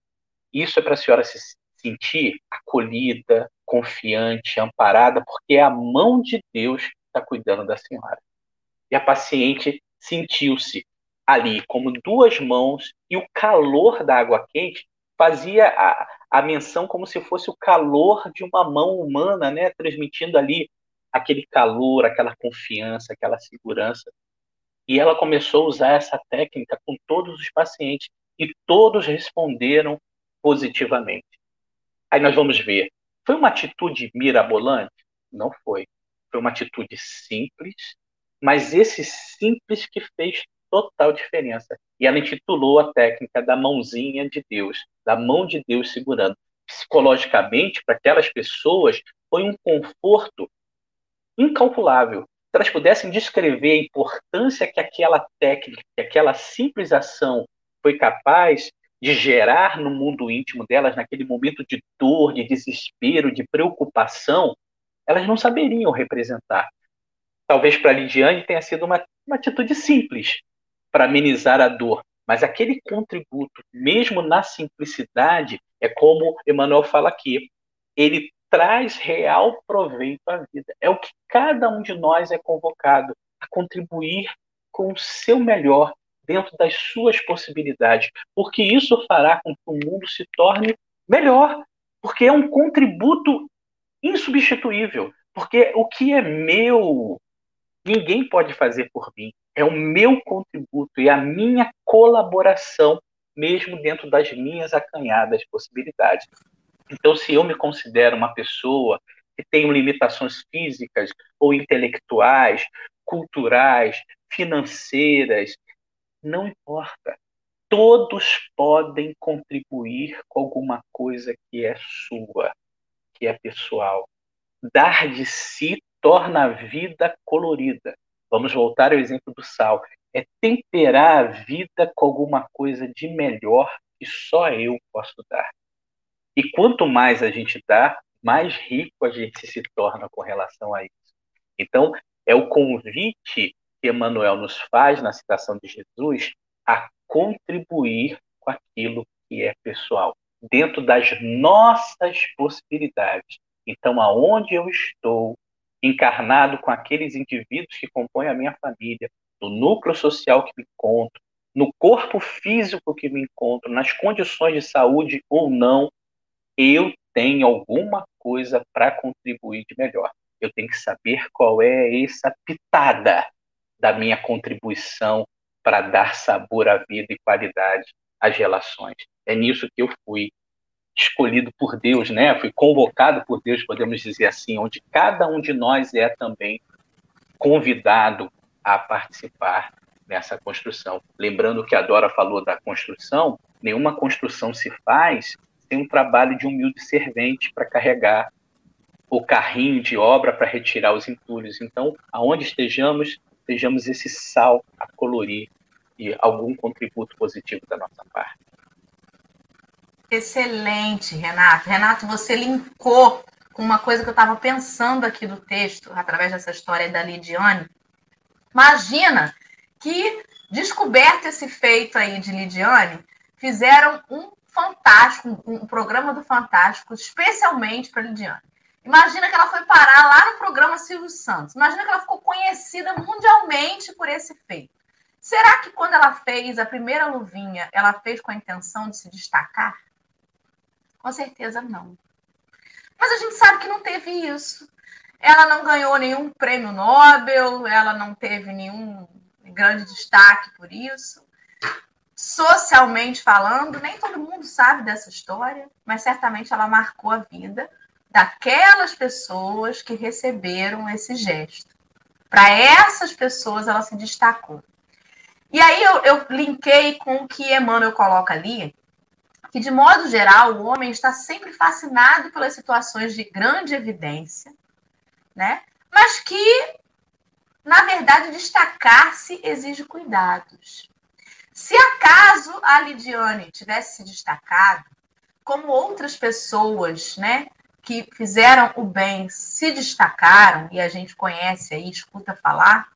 Speaker 3: isso é para a senhora se sentir acolhida, confiante, amparada, porque é a mão de Deus que está cuidando da senhora. E a paciente sentiu-se ali como duas mãos e o calor da água quente fazia a, a menção como se fosse o calor de uma mão humana, né, transmitindo ali aquele calor, aquela confiança, aquela segurança. E ela começou a usar essa técnica com todos os pacientes e todos responderam positivamente. Aí nós vamos ver, foi uma atitude mirabolante? Não foi. Foi uma atitude simples, mas esse simples que fez total diferença. E ela intitulou a técnica da mãozinha de Deus, da mão de Deus segurando. Psicologicamente, para aquelas pessoas, foi um conforto incalculável. Se elas pudessem descrever a importância que aquela técnica, que aquela simples ação foi capaz de gerar no mundo íntimo delas, naquele momento de dor, de desespero, de preocupação, elas não saberiam representar. Talvez para Lidiane tenha sido uma, uma atitude simples para amenizar a dor, mas aquele contributo, mesmo na simplicidade, é como Emmanuel fala aqui, ele traz real proveito à vida. É o que cada um de nós é convocado a contribuir com o seu melhor dentro das suas possibilidades, porque isso fará com que o mundo se torne melhor, porque é um contributo insubstituível, porque o que é meu, ninguém pode fazer por mim. É o meu contributo e a minha colaboração, mesmo dentro das minhas acanhadas possibilidades. Então, se eu me considero uma pessoa que tem limitações físicas ou intelectuais, culturais, financeiras, não importa. Todos podem contribuir com alguma coisa que é sua, que é pessoal. Dar de si torna a vida colorida. Vamos voltar ao exemplo do sal. É temperar a vida com alguma coisa de melhor que só eu posso dar. E quanto mais a gente dá, mais rico a gente se torna com relação a isso. Então, é o convite que Emmanuel nos faz na citação de Jesus a contribuir com aquilo que é pessoal, dentro das nossas possibilidades. Então, aonde eu estou, encarnado com aqueles indivíduos que compõem a minha família, no núcleo social que me encontro, no corpo físico que me encontro, nas condições de saúde ou não, eu tenho alguma coisa para contribuir de melhor. Eu tenho que saber qual é essa pitada da minha contribuição para dar sabor à vida e qualidade às relações. É nisso que eu fui escolhido por Deus, né? Fui convocado por Deus, podemos dizer assim, onde cada um de nós é também convidado a participar nessa construção. Lembrando que a Dora falou da construção, nenhuma construção se faz sem um trabalho de humilde servente para carregar o carrinho de obra para retirar os entulhos. Então, aonde estejamos, sejamos esse sal a colorir e algum contributo positivo da nossa parte.
Speaker 1: Excelente, Renato. Renato, você linkou com uma coisa que eu estava pensando aqui do texto, através dessa história da Lidiane. Imagina que, descoberto esse feito aí de Lidiane, fizeram um fantástico, um programa do Fantástico, especialmente para Lidiane. Imagina que ela foi parar lá no programa Silvio Santos. Imagina que ela ficou conhecida mundialmente por esse feito. Será que quando ela fez a primeira luvinha, ela fez com a intenção de se destacar? Com certeza não. Mas a gente sabe que não teve isso. Ela não ganhou nenhum prêmio Nobel, ela não teve nenhum grande destaque por isso. Socialmente falando, nem todo mundo sabe dessa história, mas certamente ela marcou a vida daquelas pessoas que receberam esse gesto. Para essas pessoas, ela se destacou. E aí eu, eu linkei com o que Emmanuel coloca ali, que de modo geral o homem está sempre fascinado pelas situações de grande evidência, né? Mas que, na verdade, destacar-se exige cuidados. Se acaso a Lidiane tivesse se destacado, como outras pessoas, né, que fizeram o bem se destacaram, e a gente conhece aí, escuta falar,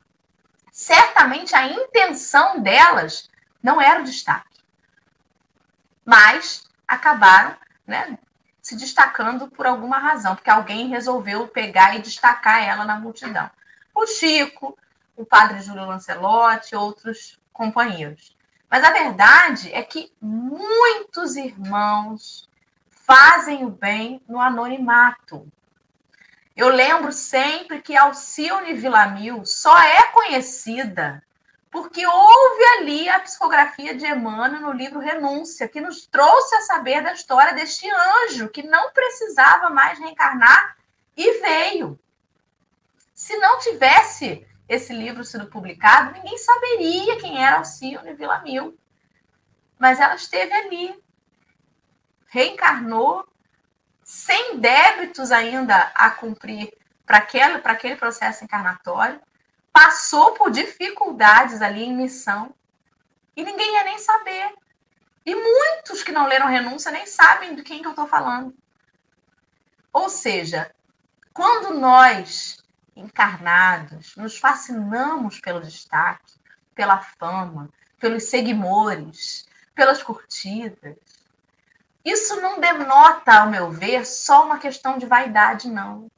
Speaker 1: certamente a intenção delas não era o destaque. Mas acabaram né, se destacando por alguma razão, porque alguém resolveu pegar e destacar ela na multidão. O Chico, o padre Júlio Lancelotti, outros companheiros. Mas a verdade é que muitos irmãos fazem o bem no anonimato. Eu lembro sempre que Alcione Villamil só é conhecida porque houve ali a psicografia de Emmanuel no livro Renúncia, que nos trouxe a saber da história deste anjo que não precisava mais reencarnar e veio. Se não tivesse esse livro sido publicado, ninguém saberia quem era Alcione Villamil. Mas ela esteve ali, reencarnou, sem débitos ainda a cumprir para aquele, aquele processo encarnatório, passou por dificuldades ali em missão e ninguém ia nem saber. E muitos que não leram renúncia nem sabem de quem que eu estou falando. Ou seja, quando nós encarnados, nos fascinamos pelo destaque, pela fama, pelos seguidores, pelas curtidas. Isso não denota, ao meu ver, só uma questão de vaidade, não,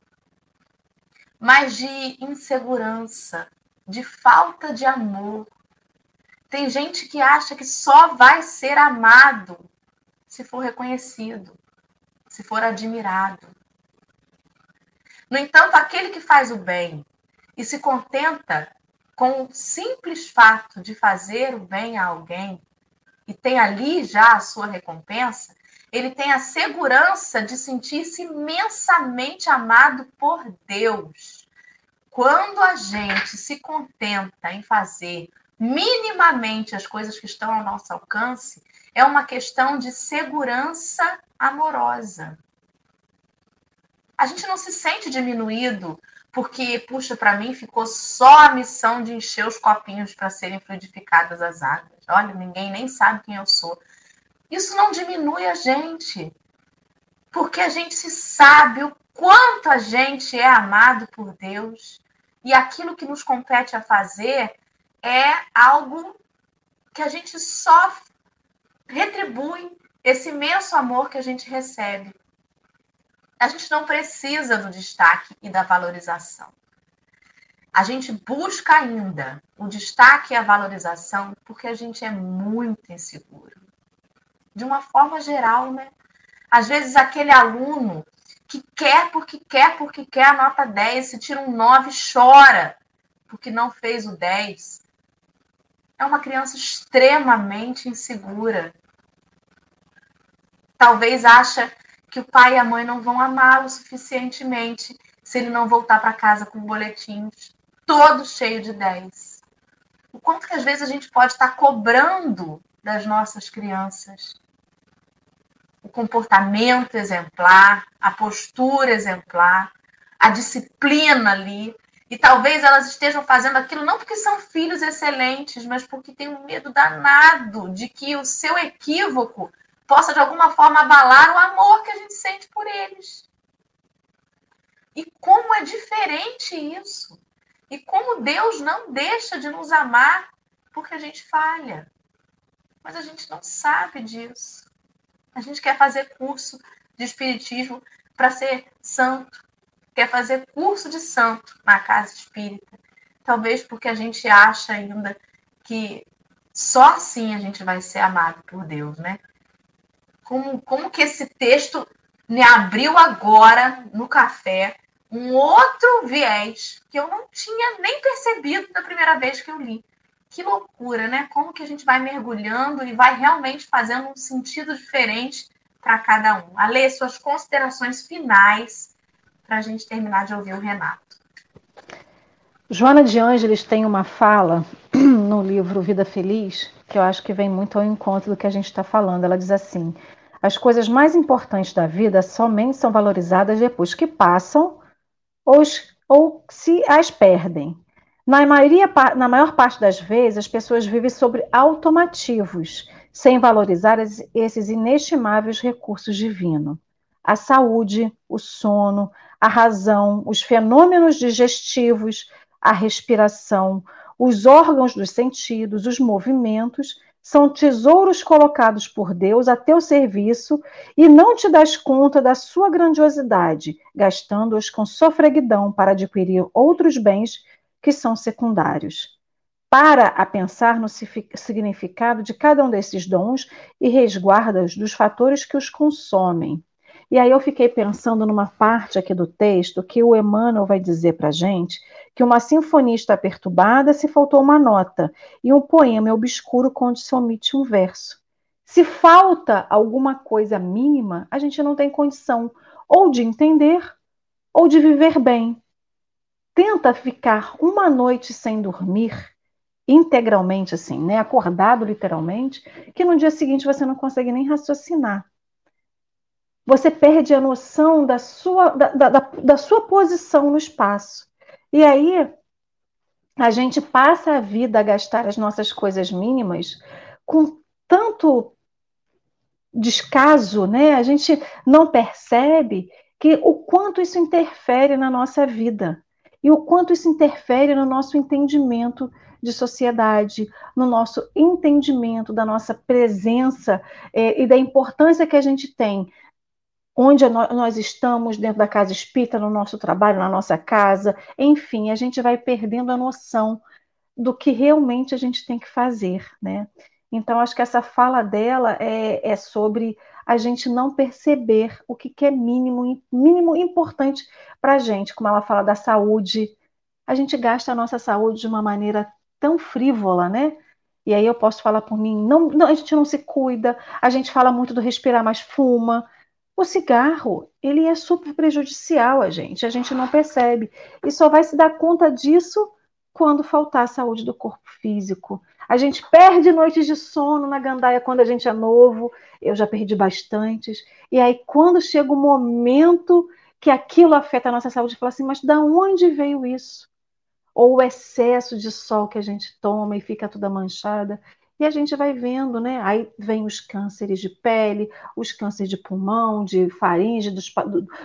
Speaker 1: mas de insegurança, de falta de amor. Tem gente que acha que só vai ser amado se for reconhecido, se for admirado. No entanto, aquele que faz o bem e se contenta com o simples fato de fazer o bem a alguém e tem ali já a sua recompensa, ele tem a segurança de sentir-se imensamente amado por Deus. Quando a gente se contenta em fazer minimamente as coisas que estão ao nosso alcance, é uma questão de segurança amorosa a gente não se sente diminuído porque, puxa, para mim ficou só a missão de encher os copinhos para serem fluidificadas as águas. Olha, ninguém nem sabe quem eu sou. Isso não diminui a gente, porque a gente se sabe o quanto a gente é amado por Deus e aquilo que nos compete a fazer é algo que a gente só retribui esse imenso amor que a gente recebe a gente não precisa do destaque e da valorização. A gente busca ainda o destaque e a valorização porque a gente é muito inseguro. De uma forma geral, né? Às vezes aquele aluno que quer porque quer, porque quer a nota 10, se tira um 9, chora porque não fez o 10. É uma criança extremamente insegura. Talvez acha que o pai e a mãe não vão amá-lo suficientemente se ele não voltar para casa com boletins todo cheio de 10. O quanto que às vezes a gente pode estar cobrando das nossas crianças o comportamento exemplar, a postura exemplar, a disciplina ali. E talvez elas estejam fazendo aquilo não porque são filhos excelentes, mas porque têm um medo danado de que o seu equívoco possa de alguma forma abalar o amor que a gente sente por eles. E como é diferente isso. E como Deus não deixa de nos amar porque a gente falha. Mas a gente não sabe disso. A gente quer fazer curso de espiritismo para ser santo. Quer fazer curso de santo na casa espírita. Talvez porque a gente acha ainda que só assim a gente vai ser amado por Deus, né? Como, como que esse texto me abriu agora no café um outro viés que eu não tinha nem percebido da primeira vez que eu li. Que loucura, né? Como que a gente vai mergulhando e vai realmente fazendo um sentido diferente para cada um. Alê, suas considerações finais para a gente terminar de ouvir o Renato.
Speaker 2: Joana de Ângeles tem uma fala no livro Vida Feliz que eu acho que vem muito ao encontro do que a gente está falando. Ela diz assim: as coisas mais importantes da vida somente são valorizadas depois que passam ou, ou se as perdem. Na, maioria, na maior parte das vezes, as pessoas vivem sobre automativos, sem valorizar esses inestimáveis recursos divinos. A saúde, o sono, a razão, os fenômenos digestivos, a respiração, os órgãos dos sentidos, os movimentos, são tesouros colocados por Deus a teu serviço e não te das conta da sua grandiosidade, gastando-os com sofreguidão para adquirir outros bens que são secundários. Para a pensar no significado de cada um desses dons e resguarda-os dos fatores que os consomem. E aí eu fiquei pensando numa parte aqui do texto que o Emmanuel vai dizer para gente que uma sinfonia está perturbada se faltou uma nota, e um poema é obscuro quando se omite um verso. Se falta alguma coisa mínima, a gente não tem condição ou de entender ou de viver bem. Tenta ficar uma noite sem dormir, integralmente assim, né, acordado literalmente, que no dia seguinte você não consegue nem raciocinar você perde a noção da sua, da, da, da, sua posição no espaço. E aí a gente passa a vida a gastar as nossas coisas mínimas com tanto descaso, né? A gente não percebe que o quanto isso interfere na nossa vida e o quanto isso interfere no nosso entendimento de sociedade, no nosso entendimento da nossa presença eh, e da importância que a gente tem onde nós estamos dentro da casa espírita, no nosso trabalho, na nossa casa, enfim, a gente vai perdendo a noção do que realmente a gente tem que fazer, né? Então, acho que essa fala dela é, é sobre a gente não perceber o que, que é mínimo, mínimo importante para a gente, como ela fala da saúde. A gente gasta a nossa saúde de uma maneira tão frívola, né? E aí eu posso falar por mim, não, não, a gente não se cuida, a gente fala muito do respirar, mas fuma, o cigarro, ele é super prejudicial a gente, a gente não percebe. E só vai se dar conta disso quando faltar a saúde do corpo físico. A gente perde noites de sono na gandaia quando a gente é novo, eu já perdi bastantes. E aí, quando chega o momento que aquilo afeta a nossa saúde, fala assim: mas da onde veio isso? Ou o excesso de sol que a gente toma e fica toda manchada. E a gente vai vendo, né? Aí vem os cânceres de pele, os cânceres de pulmão, de faringe, do,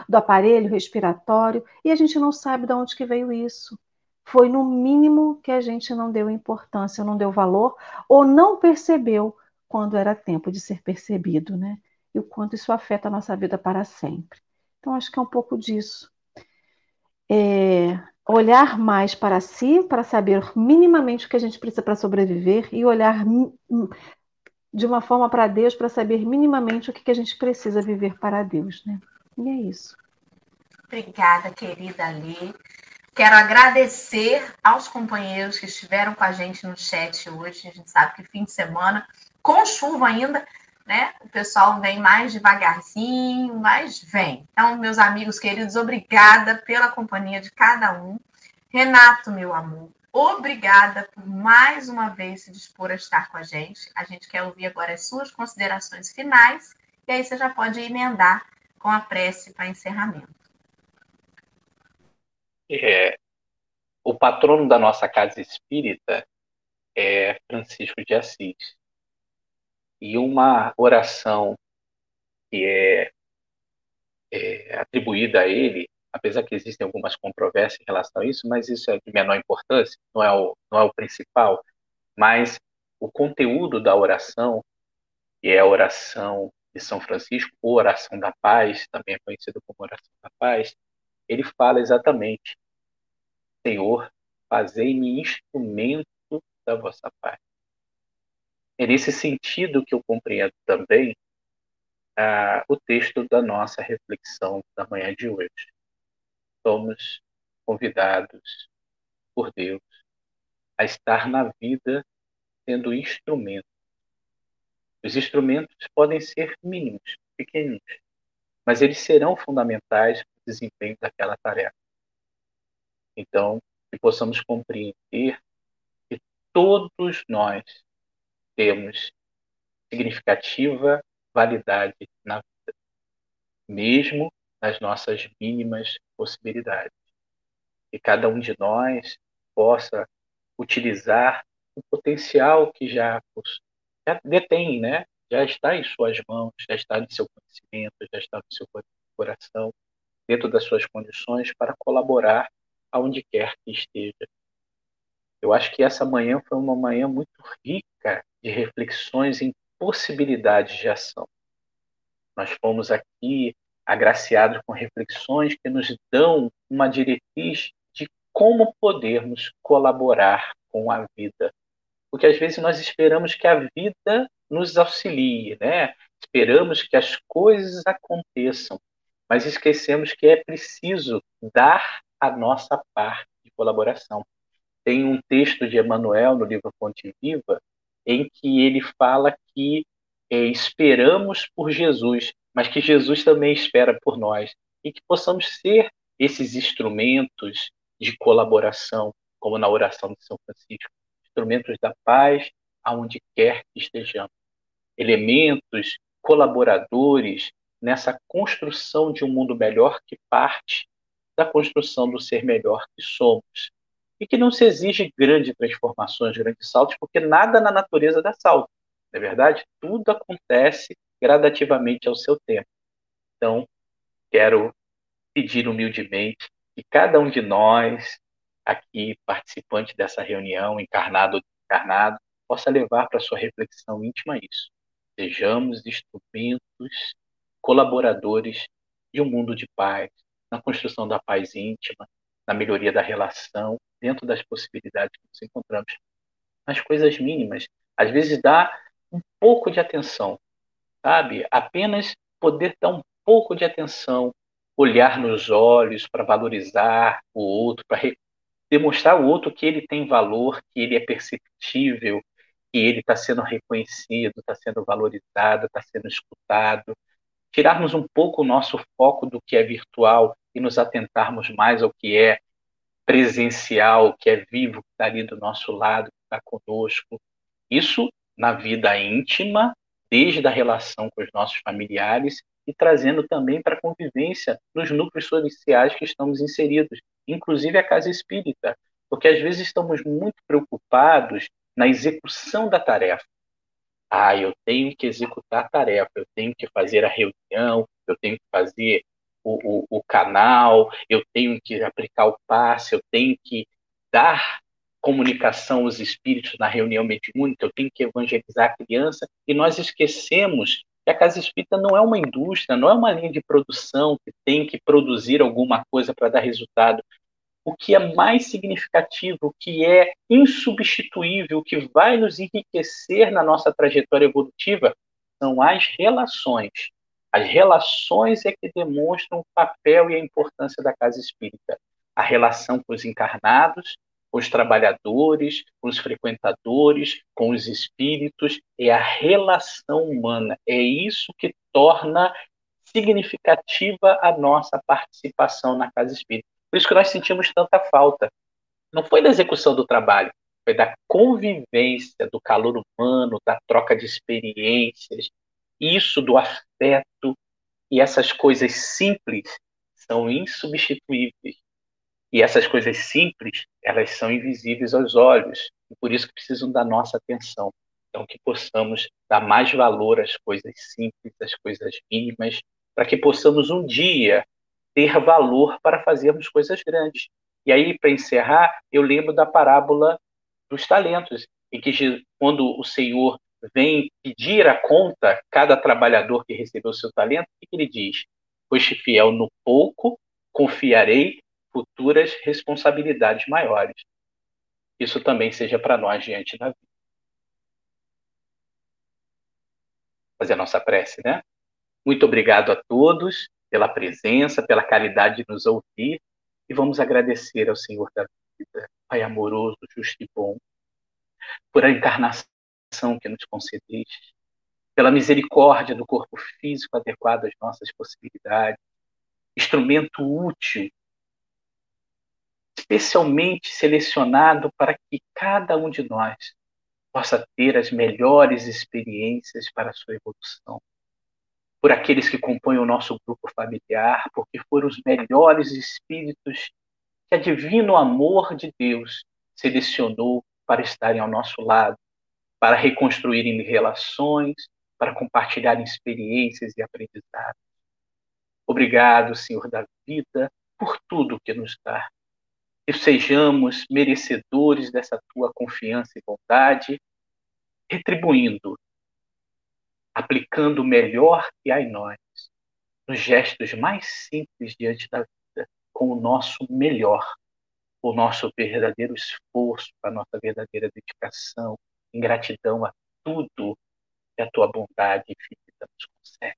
Speaker 2: do, aparelho respiratório, e a gente não sabe de onde que veio isso. Foi no mínimo que a gente não deu importância, não deu valor, ou não percebeu quando era tempo de ser percebido, né? E o quanto isso afeta a nossa vida para sempre. Então, acho que é um pouco disso. É, olhar mais para si, para saber minimamente o que a gente precisa para sobreviver e olhar de uma forma para Deus para saber minimamente o que a gente precisa viver para Deus, né? E é isso.
Speaker 1: Obrigada, querida Lê. Quero agradecer aos companheiros que estiveram com a gente no chat hoje. A gente sabe que fim de semana, com chuva ainda, né? O pessoal vem mais devagarzinho, mas vem. Então, meus amigos queridos, obrigada pela companhia de cada um. Renato, meu amor, obrigada por mais uma vez se dispor a estar com a gente. A gente quer ouvir agora as suas considerações finais e aí você já pode emendar com a prece para encerramento.
Speaker 3: É, o patrono da nossa casa espírita é Francisco de Assis e uma oração que é, é, atribuída a ele, apesar que existem algumas controvérsias em relação a isso, mas isso é de menor importância, não é o, não é o principal, mas o conteúdo da oração, que é a oração de São Francisco, ou oração da paz, também é conhecida como oração da paz, ele fala exatamente: Senhor, fazei-me instrumento da vossa paz. É nesse sentido que eu compreendo também ah, o texto da nossa reflexão da manhã de hoje. Somos convidados por Deus a estar na vida sendo instrumentos. Os instrumentos podem ser mínimos, pequenos, mas eles serão fundamentais para o desempenho daquela tarefa. Então, que possamos compreender que todos nós temos significativa validade na vida, mesmo nas nossas mínimas possibilidades. Que cada um de nós possa utilizar o potencial que já, já detém, né? já está em suas mãos, já está no seu conhecimento, já está no seu coração, dentro das suas condições, para colaborar aonde quer que esteja. Eu acho que essa manhã foi uma manhã muito rica de reflexões em possibilidades de ação. Nós fomos aqui agraciados com reflexões que nos dão uma diretriz de como podermos colaborar com a vida. Porque às vezes nós esperamos que a vida nos auxilie, né? Esperamos que as coisas aconteçam, mas esquecemos que é preciso dar a nossa parte de colaboração. Tem um texto de Emmanuel no livro Fonte Viva em que ele fala que é, esperamos por Jesus, mas que Jesus também espera por nós e que possamos ser esses instrumentos de colaboração, como na oração de São Francisco, instrumentos da paz aonde quer que estejamos, elementos colaboradores nessa construção de um mundo melhor que parte da construção do ser melhor que somos. E que não se exige grandes transformações, grandes saltos, porque nada na natureza dá salto. Não é verdade? Tudo acontece gradativamente ao seu tempo. Então, quero pedir humildemente que cada um de nós, aqui participante dessa reunião, encarnado ou desencarnado, possa levar para sua reflexão íntima isso. Sejamos instrumentos colaboradores de um mundo de paz, na construção da paz íntima, na melhoria da relação, dentro das possibilidades que nos encontramos. Nas coisas mínimas, às vezes dá um pouco de atenção, sabe? Apenas poder dar um pouco de atenção, olhar nos olhos para valorizar o outro, para demonstrar ao outro que ele tem valor, que ele é perceptível, que ele está sendo reconhecido, está sendo valorizado, está sendo escutado, tirarmos um pouco o nosso foco do que é virtual e nos atentarmos mais ao que é presencial, que é vivo, que está ali do nosso lado, que está conosco. Isso na vida íntima, desde a relação com os nossos familiares e trazendo também para a convivência nos núcleos sociais que estamos inseridos, inclusive a casa espírita, porque às vezes estamos muito preocupados na execução da tarefa. Ah, eu tenho que executar a tarefa, eu tenho que fazer a reunião, eu tenho que fazer o, o, o canal, eu tenho que aplicar o passe, eu tenho que dar comunicação aos espíritos na reunião mediúnica, eu tenho que evangelizar a criança, e nós esquecemos que a casa espírita não é uma indústria, não é uma linha de produção que tem que produzir alguma coisa para dar resultado o que é mais significativo, o que é insubstituível, o que vai nos enriquecer na nossa trajetória evolutiva, são as relações. As relações é que demonstram o papel e a importância da casa espírita. A relação com os encarnados, com os trabalhadores, com os frequentadores, com os espíritos, é a relação humana. É isso que torna significativa a nossa participação na casa espírita. Por isso que nós sentimos tanta falta. Não foi da execução do trabalho, foi da convivência, do calor humano, da troca de experiências, isso do afeto e essas coisas simples são insubstituíveis. E essas coisas simples, elas são invisíveis aos olhos, e por isso que precisam da nossa atenção. Então, que possamos dar mais valor às coisas simples, às coisas mínimas, para que possamos um dia ter valor para fazermos coisas grandes. E aí, para encerrar, eu lembro da parábola dos talentos, em que quando o Senhor vem pedir a conta cada trabalhador que recebeu seu talento, o que ele diz? Foste fiel no pouco, confiarei futuras responsabilidades maiores. Isso também seja para nós diante da vida. Fazer a nossa prece, né? Muito obrigado a todos pela presença, pela caridade de nos ouvir, e vamos agradecer ao Senhor da vida, Pai amoroso, justo e bom, por a encarnação que nos concedeste, pela misericórdia do corpo físico adequado às nossas possibilidades, instrumento útil, especialmente selecionado para que cada um de nós possa ter as melhores experiências para a sua evolução. Por aqueles que compõem o nosso grupo familiar, porque foram os melhores espíritos que a divino amor de Deus selecionou para estarem ao nosso lado, para reconstruírem relações, para compartilhar experiências e aprendizados. Obrigado, Senhor da vida, por tudo que nos dá. Que sejamos merecedores dessa tua confiança e bondade, retribuindo, aplicando o melhor que há em nós, nos gestos mais simples diante da vida, com o nosso melhor, o nosso verdadeiro esforço, a nossa verdadeira dedicação, em gratidão a tudo que a tua bondade infinita nos concede.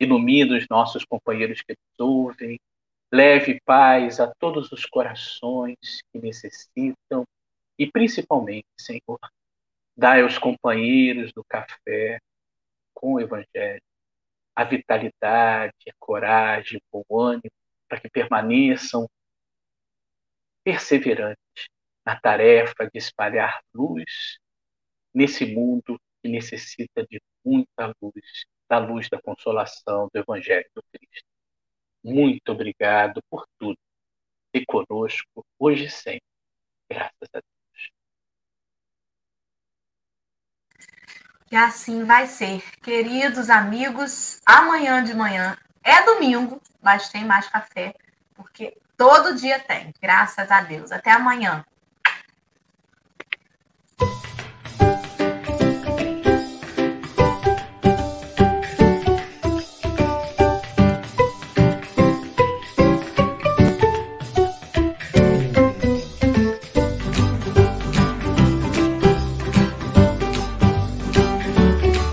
Speaker 3: Ilumina os nossos companheiros que nos ouvem, leve paz a todos os corações que necessitam e, principalmente, Senhor, dai aos companheiros do café com o Evangelho a vitalidade, a coragem, o bom ânimo, para que permaneçam perseverantes na tarefa de espalhar luz nesse mundo que necessita de muita luz, da luz da consolação do Evangelho do Cristo. Muito obrigado por tudo. E conosco, hoje e sempre. Graças a Deus.
Speaker 1: E assim vai ser. Queridos amigos, amanhã de manhã é domingo, mas tem mais café, porque todo dia tem, graças a Deus. Até amanhã.